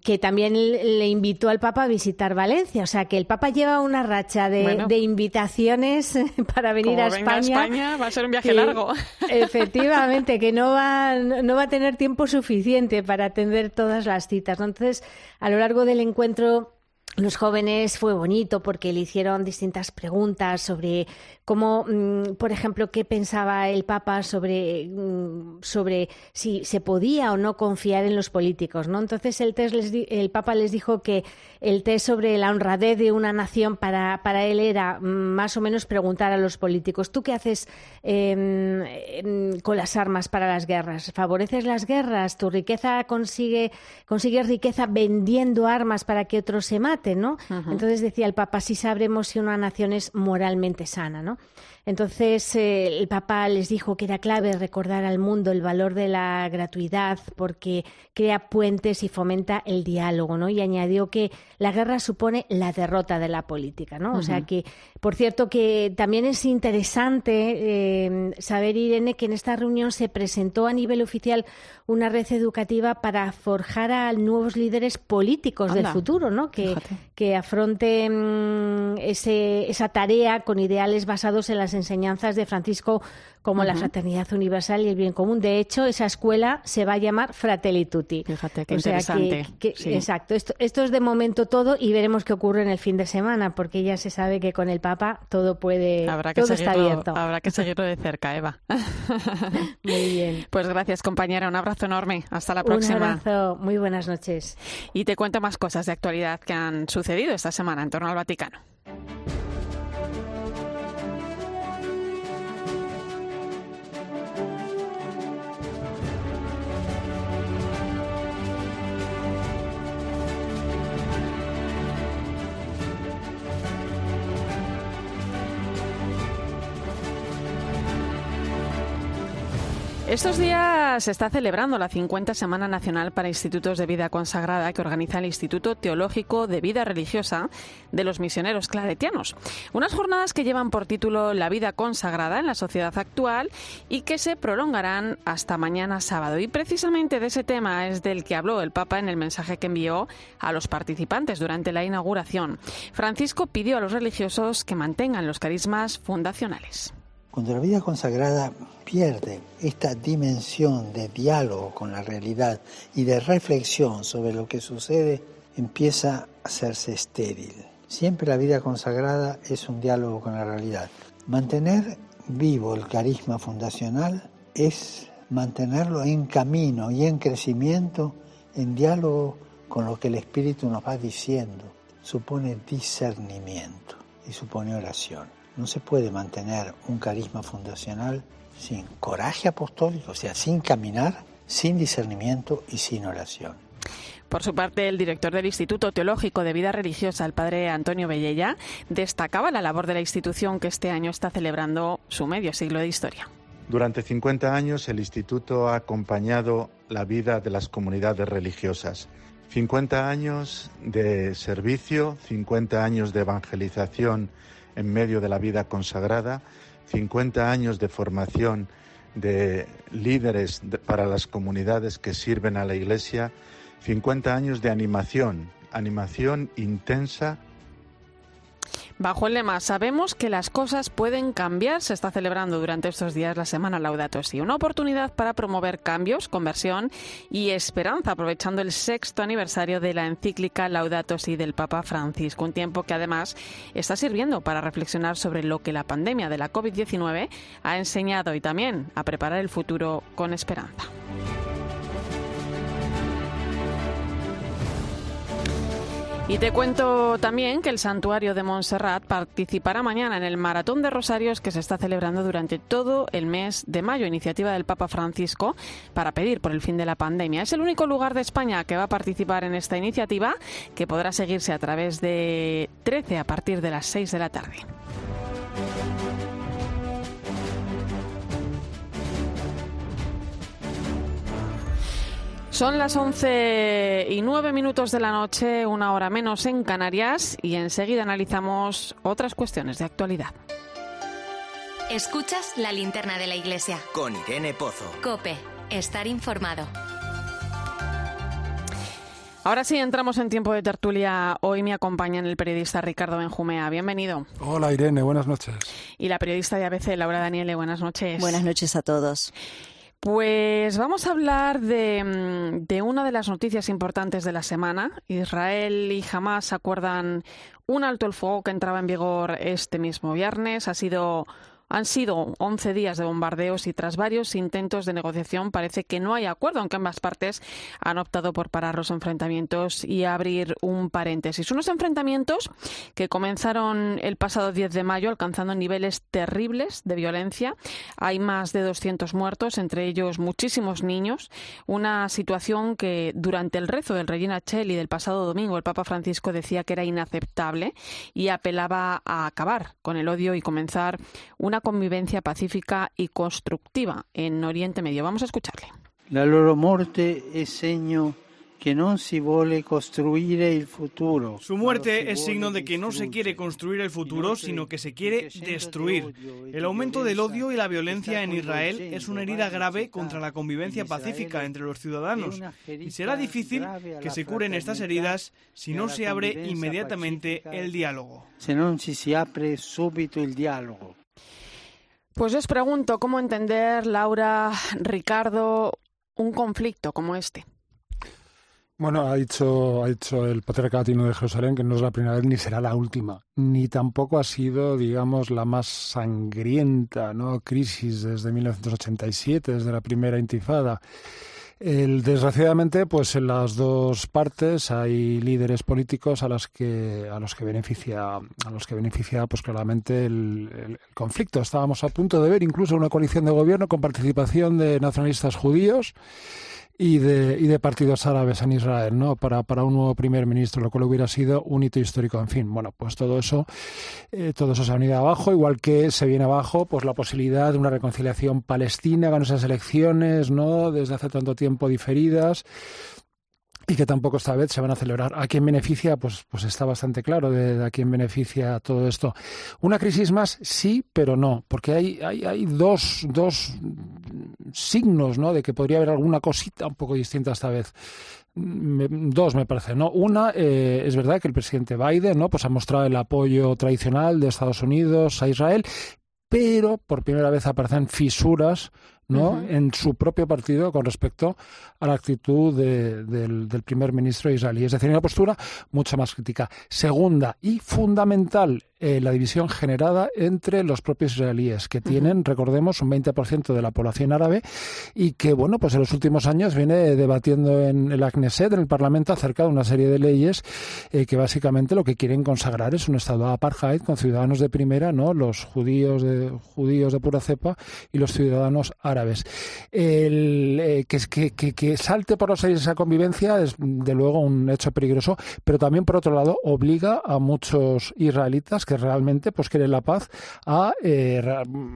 que, también le invitó al Papa a visitar Valencia. O sea, que el Papa lleva una racha de, invitaciones para venir a España. Va a ser un viaje largo. Efectivamente, que no va, no va a tener tiempo suficiente para atender todas las citas. Entonces, a lo largo del encuentro los jóvenes fue bonito porque le hicieron distintas preguntas sobre cómo, mm, por ejemplo, qué pensaba el Papa sobre, mm, sobre si se podía o no confiar en los políticos, ¿no? Entonces el, test el Papa les dijo que el test sobre la honradez de una nación para, para él era mm, más o menos preguntar a los políticos, ¿tú qué haces em, con las armas para las guerras? ¿Favoreces las guerras? ¿Tu riqueza consigue, consigues riqueza vendiendo armas para que otros se maten, ¿no? Entonces decía el Papa, si sabremos si una nación es moralmente sana, ¿no? Entonces eh, el Papa les dijo que era clave recordar al mundo el valor de la gratuidad porque crea puentes y fomenta el diálogo, ¿no? Y añadió que la guerra supone la derrota de la política, ¿no? O sea que, por cierto, que también es interesante eh, saber, Irene, que en esta reunión se presentó a nivel oficial una red educativa para forjar a nuevos líderes políticos del futuro, ¿no? Que, que afronten ese, esa tarea con ideales basados en las enseñanzas de Francisco como la fraternidad universal y el bien común. De hecho, esa escuela se va a llamar Fratelli Tutti. Fíjate, qué interesante. Exacto. Esto, esto, es de momento todo y veremos qué ocurre en el fin de semana, porque ya se sabe que con el Papa todo puede, habrá que todo está abierto. Habrá que seguirlo de cerca, Eva. Muy bien. Pues gracias, compañera. Un abrazo enorme. Hasta la próxima. Un abrazo. Muy buenas noches. Y te cuento más cosas de actualidad que han sucedido esta semana en torno al Vaticano. Estos días se está celebrando la 50 Semana Nacional para Institutos de Vida Consagrada que organiza el Instituto Teológico de Vida Religiosa de los Misioneros Claretianos. Unas jornadas que llevan por título La vida consagrada en la sociedad actual y que se prolongarán hasta mañana sábado. Y precisamente de ese tema es del que habló el Papa en el mensaje que envió a los participantes durante la inauguración. Francisco pidió a los religiosos que mantengan los carismas fundacionales. Cuando la vida consagrada pierde esta dimensión de diálogo con la realidad y de reflexión sobre lo que sucede, empieza a hacerse estéril. Siempre la vida consagrada es un diálogo con la realidad. Mantener vivo el carisma fundacional es mantenerlo en camino y en crecimiento, en diálogo con lo que el Espíritu nos va diciendo. Supone discernimiento y supone oración. No se puede mantener un carisma fundacional sin coraje apostólico, o sea, sin caminar, sin discernimiento y sin oración. Por su parte, el director del Instituto Teológico de Vida Religiosa, el padre Antonio Bellella, destacaba la labor de la institución que este año está celebrando su medio siglo de historia. Durante 50 años el instituto ha acompañado la vida de las comunidades religiosas. 50 años de servicio, 50 años de evangelización en medio de la vida consagrada, 50 años de formación de líderes para las comunidades que sirven a la Iglesia, 50 años de animación, animación intensa Bajo el lema Sabemos que las cosas pueden cambiar, se está celebrando durante estos días la Semana Laudato Si, una oportunidad para promover cambios, conversión y esperanza, aprovechando el sexto aniversario de la encíclica Laudato Si del Papa Francisco, un tiempo que además está sirviendo para reflexionar sobre lo que la pandemia de la COVID-19 ha enseñado y también a preparar el futuro con esperanza. Y te cuento también que el santuario de Montserrat participará mañana en el Maratón de Rosarios que se está celebrando durante todo el mes de mayo, iniciativa del Papa Francisco para pedir por el fin de la pandemia. Es el único lugar de España que va a participar en esta iniciativa que podrá seguirse a través de 13 a partir de las 6 de la tarde. Son las 11 y 9 minutos de la noche, una hora menos en Canarias, y enseguida analizamos otras cuestiones de actualidad. Escuchas la linterna de la iglesia. Con Irene Pozo. Cope, estar informado. Ahora sí, entramos en tiempo de tertulia. Hoy me acompaña el periodista Ricardo Benjumea. Bienvenido. Hola Irene, buenas noches. Y la periodista de ABC, Laura Daniele. Buenas noches. Buenas noches a todos. Pues vamos a hablar de, de, una de las noticias importantes de la semana. Israel y Hamas acuerdan un alto el fuego que entraba en vigor este mismo viernes. Ha sido han sido 11 días de bombardeos y tras varios intentos de negociación parece que no hay acuerdo, aunque ambas partes han optado por parar los enfrentamientos y abrir un paréntesis. Unos enfrentamientos que comenzaron el pasado 10 de mayo alcanzando niveles terribles de violencia. Hay más de 200 muertos, entre ellos muchísimos niños. Una situación que durante el rezo del Regina Cheli del pasado domingo el Papa Francisco decía que era inaceptable y apelaba a acabar con el odio y comenzar una convivencia pacífica y constructiva en Oriente Medio. Vamos a escucharle. La loro morte è segno que no si vuole construire el futuro. Su muerte es signo de que no se quiere construir el futuro, sino que se quiere destruir. El aumento del odio y la violencia en Israel es una herida grave contra la convivencia pacífica entre los ciudadanos y será difícil que se curen estas heridas si no se abre inmediatamente el diálogo. Si no si abre súbito el diálogo. Pues os pregunto cómo entender, Laura, Ricardo, un conflicto como este. Bueno, ha dicho, ha dicho el patriarca de Jerusalén que no es la primera vez ni será la última, ni tampoco ha sido, digamos, la más sangrienta ¿no? crisis desde 1987, desde la primera intifada. El, desgraciadamente, pues en las dos partes hay líderes políticos a los que a los que beneficia a los que beneficia pues claramente el, el, conflicto. Estábamos a punto de ver incluso una coalición de gobierno con participación de nacionalistas judíos y de, y de partidos árabes en Israel, ¿no? Para, para un nuevo primer ministro, lo cual hubiera sido un hito histórico. En fin, bueno, pues todo eso, eh, todo eso se ha venido abajo, igual que se viene abajo, pues la posibilidad de una reconciliación palestina con esas elecciones, ¿no? Desde hace tanto tiempo diferidas y que tampoco esta vez se van a celebrar. ¿A quién beneficia? Pues, pues está bastante claro de, a quién beneficia todo esto. Una crisis más, sí, pero no, porque hay, hay, hay dos, dos signos ¿no? de que podría haber alguna cosita un poco distinta esta vez. Dos me parece, ¿no? Una, eh, es verdad que el presidente Biden, ¿no? Pues ha mostrado el apoyo tradicional de Estados Unidos a Israel, pero por primera vez aparecen fisuras ¿no? Uh -huh. en su propio partido con respecto a la actitud de, del, del, primer ministro israelí. Es decir, una postura mucho más crítica. Segunda y fundamental, eh, la división generada entre los propios israelíes, que tienen, uh -huh. recordemos, un 20% de la población árabe y que, bueno, pues en los últimos años viene debatiendo en el Knesset, en el Parlamento, acerca de una serie de leyes eh, que básicamente lo que quieren consagrar es un estado de apartheid con ciudadanos de primera, ¿no? Los judíos de, judíos de pura cepa y los ciudadanos árabes árabes. El, eh, que, que, que, que, salte por los aires esa convivencia es, de luego, un hecho peligroso, pero también, por otro lado, obliga a muchos israelitas que realmente pues, quieren la paz a eh,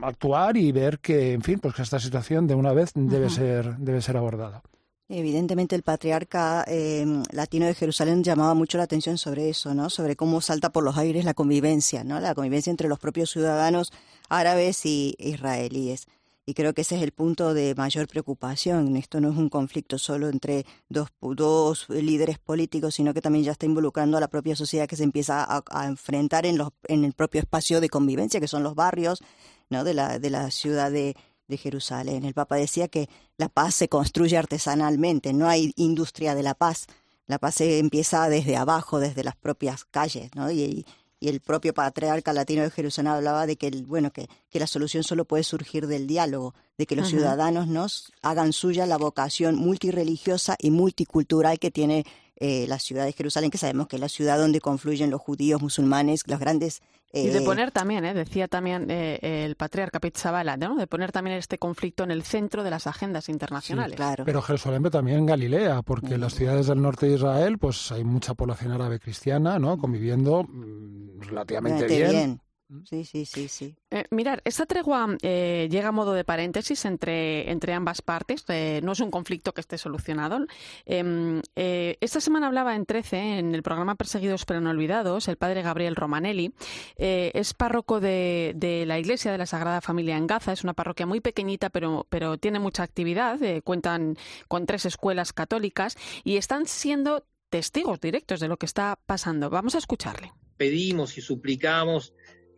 actuar y ver que, en fin, pues que esta situación de una vez debe, ser, debe ser abordada. Evidentemente el patriarca eh, latino de Jerusalén llamaba mucho la atención sobre eso, ¿no? Sobre cómo salta por los aires la convivencia, ¿no? La convivencia entre los propios ciudadanos árabes y israelíes. Y creo que ese es el punto de mayor preocupación. Esto no es un conflicto solo entre dos, dos líderes políticos, sino que también ya está involucrando a la propia sociedad que se empieza a, a enfrentar en, los, en el propio espacio de convivencia, que son los barrios ¿no? de, la, de la ciudad de, de Jerusalén. El Papa decía que la paz se construye artesanalmente, no hay industria de la paz. La paz se empieza desde abajo, desde las propias calles, ¿no? Y, y el propio patriarca latino de Jerusalén hablaba de que el, bueno que, que la solución solo puede surgir del diálogo, de que los ciudadanos nos hagan suya la vocación multireligiosa y multicultural que tiene eh, la ciudad de Jerusalén, que sabemos que es la ciudad donde confluyen los judíos, musulmanes, los grandes... y de poner también, decía también el patriarca Pizzabala, ¿no? de poner también este conflicto en el centro de las agendas internacionales. claro. Pero Jerusalén también en Galilea, porque en las ciudades del norte de Israel pues hay mucha población árabe cristiana, ¿no? conviviendo mm, relativamente bien. Sí, sí, sí, sí. Eh, mirar, esta tregua eh, llega a modo de paréntesis entre, entre ambas partes. Eh, no es un conflicto que esté solucionado. Em, esta semana hablaba en 13, en el programa Perseguidos pero no olvidados, el padre Gabriel Romanelli. es párroco de, de, la Iglesia de la Sagrada Familia en Gaza. Es una parroquia muy pequeñita, pero, pero tiene mucha actividad. cuentan con tres escuelas católicas y están siendo testigos directos de lo que está pasando. Vamos a escucharle. Pedimos y suplicamos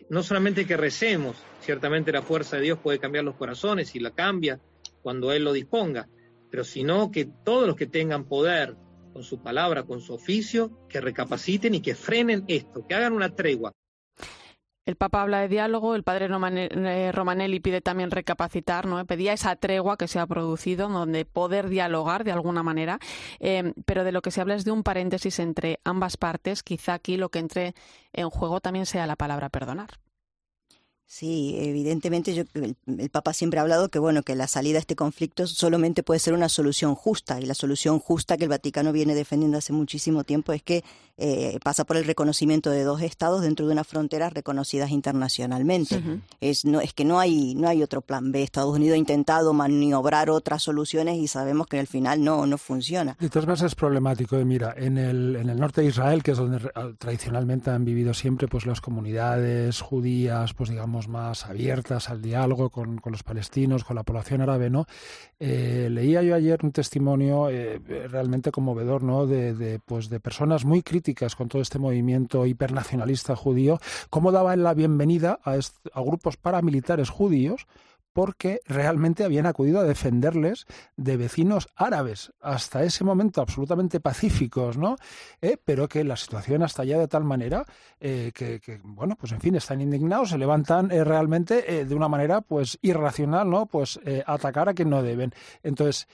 no solamente que recemos, ciertamente la fuerza de Dios puede cambiar los corazones y la cambia cuando Él lo disponga, pero sino que todos los que tengan poder con su palabra, con su oficio, que recapaciten y que frenen esto, que hagan una tregua. El Papa habla de diálogo, el padre eh, Romanelli pide también recapacitar, ¿no? Pedía esa tregua que se ha producido, donde poder dialogar de alguna manera, eh, pero de lo que se habla es de un paréntesis entre ambas partes. Quizá aquí lo que entre en juego también sea la palabra perdonar. Sí, evidentemente yo, el, Papa siempre ha hablado que bueno que la salida a este conflicto solamente puede ser una solución justa y la solución justa que el Vaticano viene defendiendo hace muchísimo tiempo es que eh, pasa por el reconocimiento de dos estados dentro de unas fronteras reconocidas internacionalmente. Es no es que no hay no hay otro plan B. Estados Unidos ha intentado maniobrar otras soluciones y sabemos que al final no no funciona. De todas maneras es problemático. Eh, mira, en el en el norte de Israel, que es donde tradicionalmente han vivido siempre pues las comunidades judías, pues digamos más abiertas al diálogo con, los palestinos, con la población árabe, ¿no? Eh, leía yo ayer un testimonio eh, realmente conmovedor, ¿no? De, pues de personas muy críticas con todo este movimiento hipernacionalista judío, cómo daban la bienvenida a, a grupos paramilitares judíos porque realmente habían acudido a defenderles de vecinos árabes, hasta ese momento absolutamente pacíficos, ¿no? Eh, pero que la situación hasta allá de tal manera eh, que, bueno, pues en fin, están indignados, se levantan eh, realmente de una manera pues irracional, ¿no? Pues atacar a quien no deben. Entonces,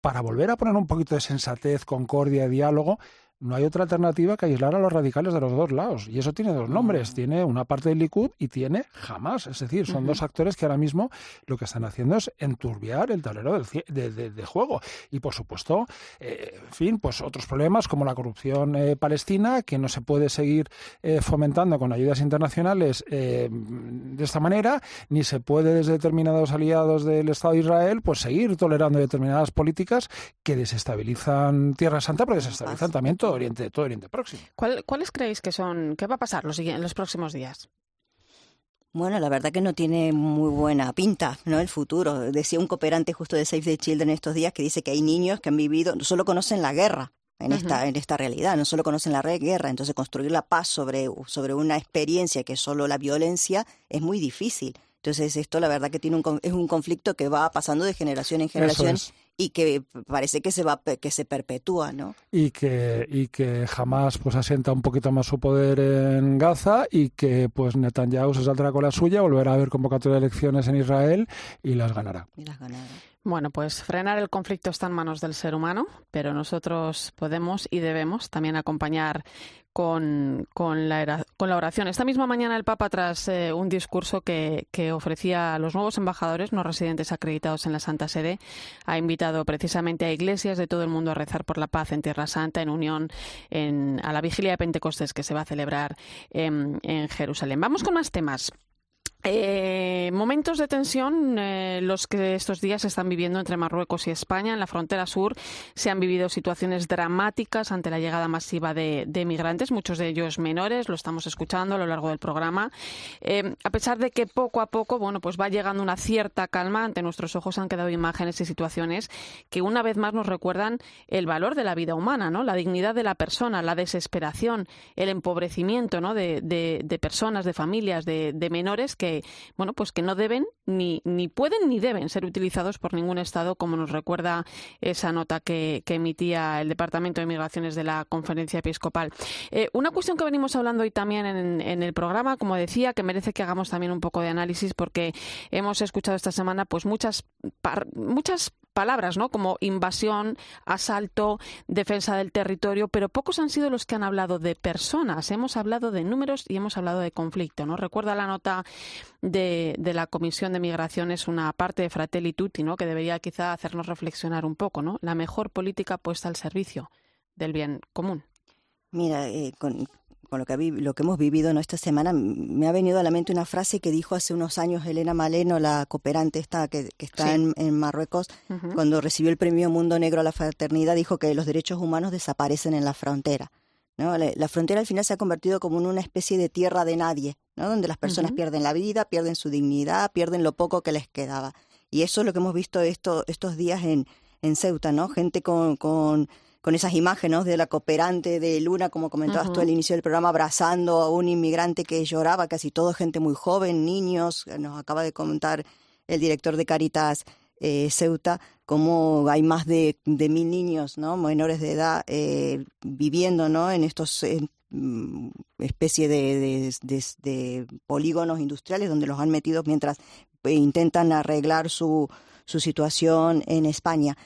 para volver a poner un poquito de sensatez, concordia, diálogo, no hay otra alternativa que aislar a los radicales de los dos lados. Y eso tiene dos nombres. Mm. Tiene una parte del Likud y tiene jamás. Es decir, son dos actores que ahora mismo lo que están haciendo es enturbiar el tablero de, juego. Y por supuesto, eh, en fin, pues otros problemas como la corrupción eh, palestina, que no se puede seguir eh, fomentando con ayudas internacionales de esta manera, ni se puede desde determinados aliados del Estado de Israel, pues seguir tolerando determinadas políticas que desestabilizan Tierra Santa, pero desestabilizan también todo Oriente, todo Oriente Próximo. ¿Cuáles creéis que son, qué va a pasar los, en los próximos días? Bueno, la verdad que no tiene muy buena pinta, ¿no? El futuro. Decía un cooperante justo de Save the Children estos días que dice que hay niños que han vivido, solo conocen la guerra en, esta, en esta realidad, no solo conocen la guerra. Entonces, construir la paz sobre, sobre una experiencia que es solo la violencia es muy difícil. Entonces, esto la verdad que tiene un, es un conflicto que va pasando de generación en generación y que parece que se va que se perpetúa, ¿no? Y que y que jamás pues asienta un poquito más su poder en Gaza y que pues Netanyahu se saldrá con la suya, volverá a haber convocatoria de elecciones en Israel y las ganará. Y las ganará. Bueno, pues frenar el conflicto está en manos del ser humano, pero nosotros podemos y debemos también acompañar con, con, la, con la oración. Esta misma mañana el Papa, tras eh, un discurso que, que, ofrecía a los nuevos embajadores no residentes acreditados en la Santa Sede, ha invitado precisamente a iglesias de todo el mundo a rezar por la paz en Tierra Santa, en unión en, a la vigilia de Pentecostés que se va a celebrar en Jerusalén. Vamos con más temas. Eh, momentos de tensión eh, los que estos días se están viviendo entre Marruecos y España. En la frontera sur se han vivido situaciones dramáticas ante la llegada masiva de, migrantes, muchos de ellos menores, lo estamos escuchando a lo largo del programa. Eh, a pesar de que poco a poco, bueno, pues va llegando una cierta calma, ante nuestros ojos han quedado imágenes y situaciones que una vez más nos recuerdan el valor de la vida humana, ¿no? La dignidad de la persona, la desesperación, el empobrecimiento, ¿no? De, de personas, de familias, de menores que bueno, pues que no deben ni, ni pueden ni deben ser utilizados por ningún Estado, como nos recuerda esa nota que, emitía el Departamento de Migraciones de la Conferencia Episcopal. Eh, una cuestión que venimos hablando hoy también en, el programa, como decía, que merece que hagamos también un poco de análisis porque hemos escuchado esta semana pues muchas muchas palabras, ¿no? Como invasión, asalto, defensa del territorio, pero pocos han sido los que han hablado de personas. Hemos hablado de números y hemos hablado de conflicto, ¿no? Recuerda la nota de, de la Comisión de Migraciones, una parte de Fratelli Tutti, ¿no? Que debería quizá hacernos reflexionar un poco, ¿no? La mejor política puesta al servicio del bien común. Mira, eh, con, con lo que, lo que hemos vivido ¿no? esta semana, me ha venido a la mente una frase que dijo hace unos años Elena Maleno, la cooperante esta que, está en, Marruecos, cuando recibió el premio Mundo Negro a la Fraternidad, dijo que los derechos humanos desaparecen en la frontera. ¿no? La, frontera al final se ha convertido como en una especie de tierra de nadie, ¿no? donde las personas pierden la vida, pierden su dignidad, pierden lo poco que les quedaba. Y eso es lo que hemos visto esto, estos días en, en Ceuta, ¿no? Gente con, con con esas imágenes de la cooperante de Luna, como comentabas tú al inicio del programa, abrazando a un inmigrante que lloraba, casi todo gente muy joven, niños, nos acaba de comentar el director de Caritas eh, Ceuta, cómo hay más de, mil niños ¿no? menores de edad eh, viviendo ¿no? en estos mm, especie de, de, polígonos industriales donde los han metido mientras eh, intentan arreglar su, su situación en España.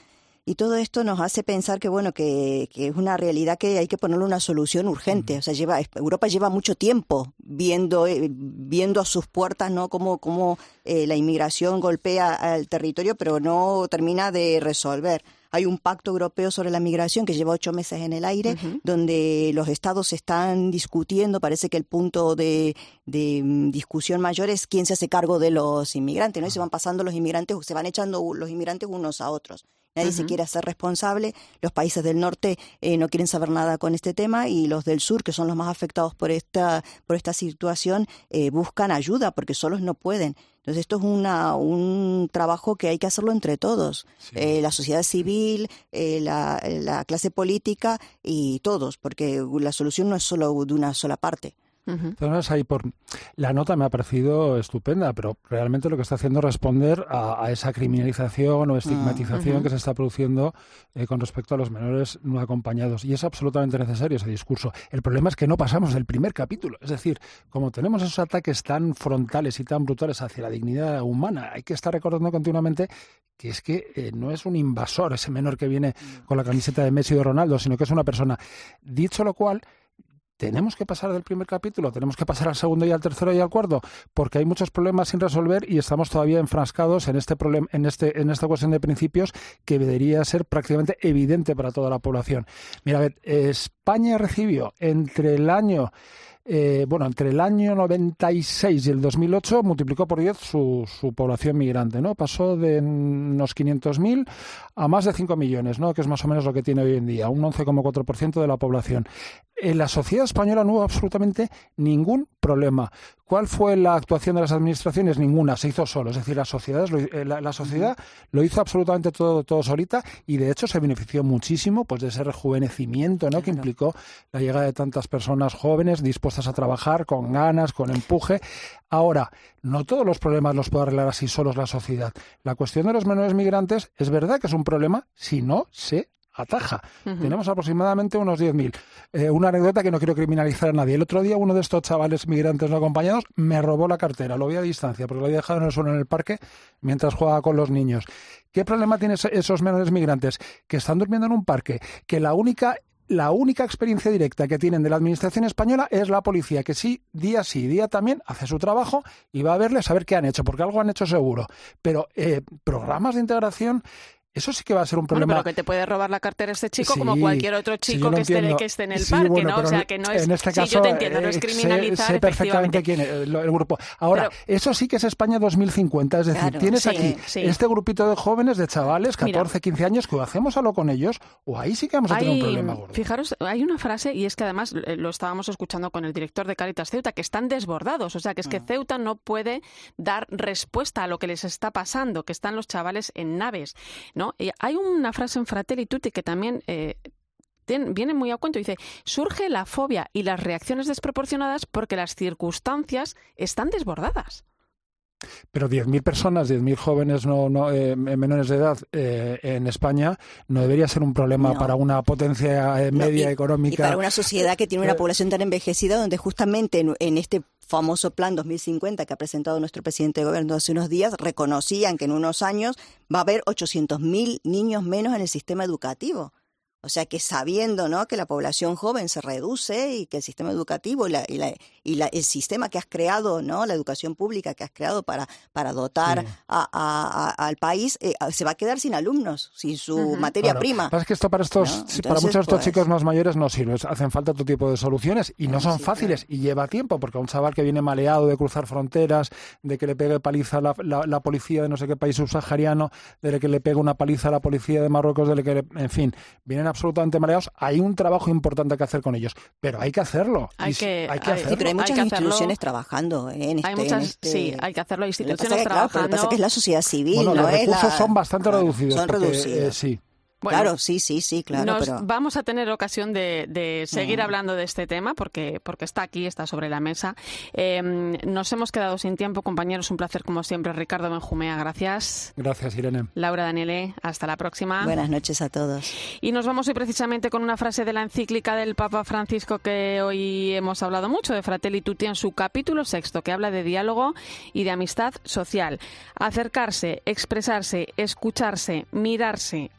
Y todo esto nos hace pensar que, bueno, que, es una realidad que hay que ponerle una solución urgente. O sea, lleva, Europa lleva mucho tiempo viendo, eh, viendo a sus puertas, ¿no? Cómo, cómo eh, la inmigración golpea al territorio, pero no termina de resolver. Hay un pacto europeo sobre la migración que lleva ocho meses en el aire, donde los estados están discutiendo. Parece que el punto de, de, mm, discusión mayor es quién se hace cargo de los inmigrantes, ¿no? Y se van pasando los inmigrantes, se van echando los inmigrantes unos a otros nadie se quiere hacer responsable. Los países del norte eh, no quieren saber nada con este tema y los del sur, que son los más afectados por esta, por esta situación, eh, buscan ayuda porque solos no pueden. Entonces esto es una, un trabajo que hay que hacerlo entre todos, eh, la sociedad civil, la, la clase política y todos, porque la solución no es solo de una sola parte. Entonces, ahí por la nota me ha parecido estupenda, pero realmente lo que está haciendo es responder a, esa criminalización o ah, estigmatización que se está produciendo eh, con respecto a los menores no acompañados. Y es absolutamente necesario ese discurso. El problema es que no pasamos del primer capítulo. Es decir, como tenemos esos ataques tan frontales y tan brutales hacia la dignidad humana, hay que estar recordando continuamente que es que eh, no es un invasor ese menor que viene con la camiseta de Messi o de Ronaldo, sino que es una persona. Dicho lo cual, tenemos que pasar del primer capítulo, tenemos que pasar al segundo y al tercero y al cuarto, porque hay muchos problemas sin resolver y estamos todavía enfrascados en este problema, en este, en esta cuestión de principios que debería ser prácticamente evidente para toda la población. Mira, a ver, España recibió entre el año eh, bueno, entre el año 96 y el 2008 multiplicó por 10 su, su población migrante, ¿no? Pasó de unos 500.000 a más de 5 millones, ¿no? Que es más o menos lo que tiene hoy en día, un 11,4% de la población. En la sociedad española no hubo absolutamente ningún problema. ¿Cuál fue la actuación de las administraciones? Ninguna, se hizo solo. Es decir, la, eh, la, sociedad lo hizo absolutamente todo, todo solita y de hecho se benefició muchísimo pues, de ese rejuvenecimiento ¿no? que implicó la llegada de tantas personas jóvenes dispuestas a trabajar con ganas, con empuje. Ahora, no todos los problemas los puede arreglar así solos la sociedad. La cuestión de los menores migrantes es verdad que es un problema si no se ataja. Tenemos aproximadamente unos 10.000. Eh, una anécdota que no quiero criminalizar a nadie. El otro día uno de estos chavales migrantes no acompañados me robó la cartera. Lo vi a distancia porque lo había dejado en el suelo en el parque mientras jugaba con los niños. ¿Qué problema tienen esos menores migrantes? Que están durmiendo en un parque, que la única la única experiencia directa que tienen de la administración española es la policía, que sí, día sí, día también, hace su trabajo y va a verles a ver qué han hecho, porque algo han hecho seguro. Pero eh, programas de integración eso sí que va a ser un problema. Bueno, pero que te puede robar la cartera este chico como cualquier otro chico que, esté, que, esté, en el parque, ¿no? O sea, que no es... En este caso, yo te entiendo, no es criminalizar, sé, perfectamente quién es el, grupo. Ahora, eso sí que es España 2050, es decir, tienes aquí este grupito de jóvenes, de chavales, 14, 15 años, que o hacemos algo con ellos, o ahí sí que vamos a tener un problema gordo. Fijaros, hay una frase, y es que además eh, lo estábamos escuchando con el director de Caritas Ceuta, que están desbordados, o sea, que es que ah. Ceuta no puede dar respuesta a lo que les está pasando, que están los chavales en naves, ¿no? Y hay un una frase en Fratelli Tutti que también eh, viene muy a cuento. Dice, surge la fobia y las reacciones desproporcionadas porque las circunstancias están desbordadas. Pero 10.000 personas, 10.000 jóvenes no, no eh, menores de edad eh, en España no debería ser un problema para una potencia media económica. Y para una sociedad que tiene una población tan envejecida donde justamente en, este famoso plan 2050 que ha presentado nuestro presidente de gobierno hace unos días, reconocían que en unos años va a haber 800.000 niños menos en el sistema educativo. O sea que sabiendo ¿no? que la población joven se reduce y que el sistema educativo y, la, y, la, y la, el sistema que has creado, ¿no? la educación pública que has creado para, para dotar a, a, al país, eh, se va a quedar sin alumnos, sin su materia prima. Pasa que esto para estos, para muchos de estos pues chicos más mayores no sirve. Hacen falta otro tipo de soluciones y no son fáciles y lleva tiempo, porque un chaval que viene maleado de cruzar fronteras, de que le pegue paliza la, la, policía de no sé qué país subsahariano, de que le pegue una paliza a la policía de Marruecos, de que, en fin, vienen absolutamente mareados, hay un trabajo importante que hacer con ellos, pero hay que hacerlo. Hay que, hay que hacerlo. Sí, pero hay muchas instituciones trabajando en este, hay muchas, este... Sí, hay que hacerlo. Instituciones que, trabajando. Claro, lo que pasa es que es la sociedad civil, bueno, no los es recursos la... son bastante reducidos. Son porque, reducidos. Eh, sí. Bueno, claro, sí, sí, sí, claro. Nos pero... vamos a tener ocasión de, de seguir Mm. hablando de este tema porque, porque está aquí, está sobre la mesa. Eh, nos hemos quedado sin tiempo, compañeros. Un placer, como siempre. Ricardo Benjumea, gracias. Gracias, Irene. Laura Daniele, hasta la próxima. Buenas noches a todos. Y nos vamos hoy precisamente con una frase de la encíclica del Papa Francisco que hoy hemos hablado mucho, de Fratelli Tutti, en su capítulo sexto, que habla de diálogo y de amistad social. Acercarse, expresarse, escucharse, mirarse,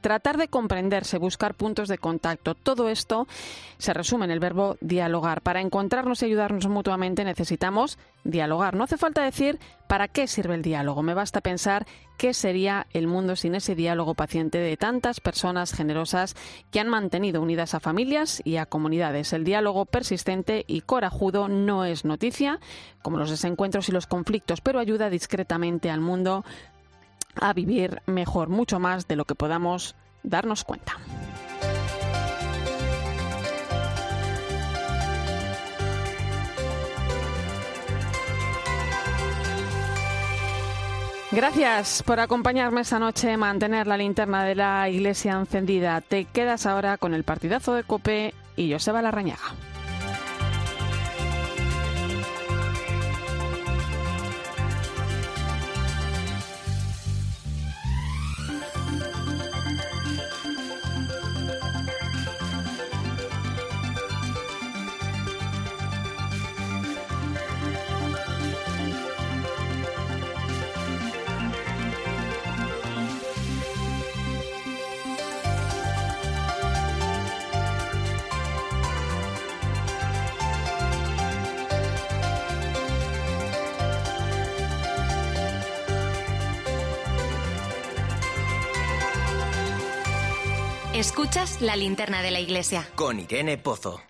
tratar de comprenderse, buscar puntos de contacto. Todo esto se resume en el verbo dialogar. Para encontrarnos y ayudarnos mutuamente necesitamos dialogar. No hace falta decir para qué sirve el diálogo. Me basta pensar qué sería el mundo sin ese diálogo paciente de tantas personas generosas que han mantenido unidas a familias y a comunidades. El diálogo persistente y corajudo no es noticia, como los desencuentros y los conflictos, pero ayuda discretamente al mundo a vivir mejor, mucho más de lo que podamos darnos cuenta. Gracias por acompañarme esta noche, mantener la linterna de la iglesia encendida. Te quedas ahora con el partidazo de Cope y Joseba Larrañaga. La linterna de la iglesia. Con Irene Pozo.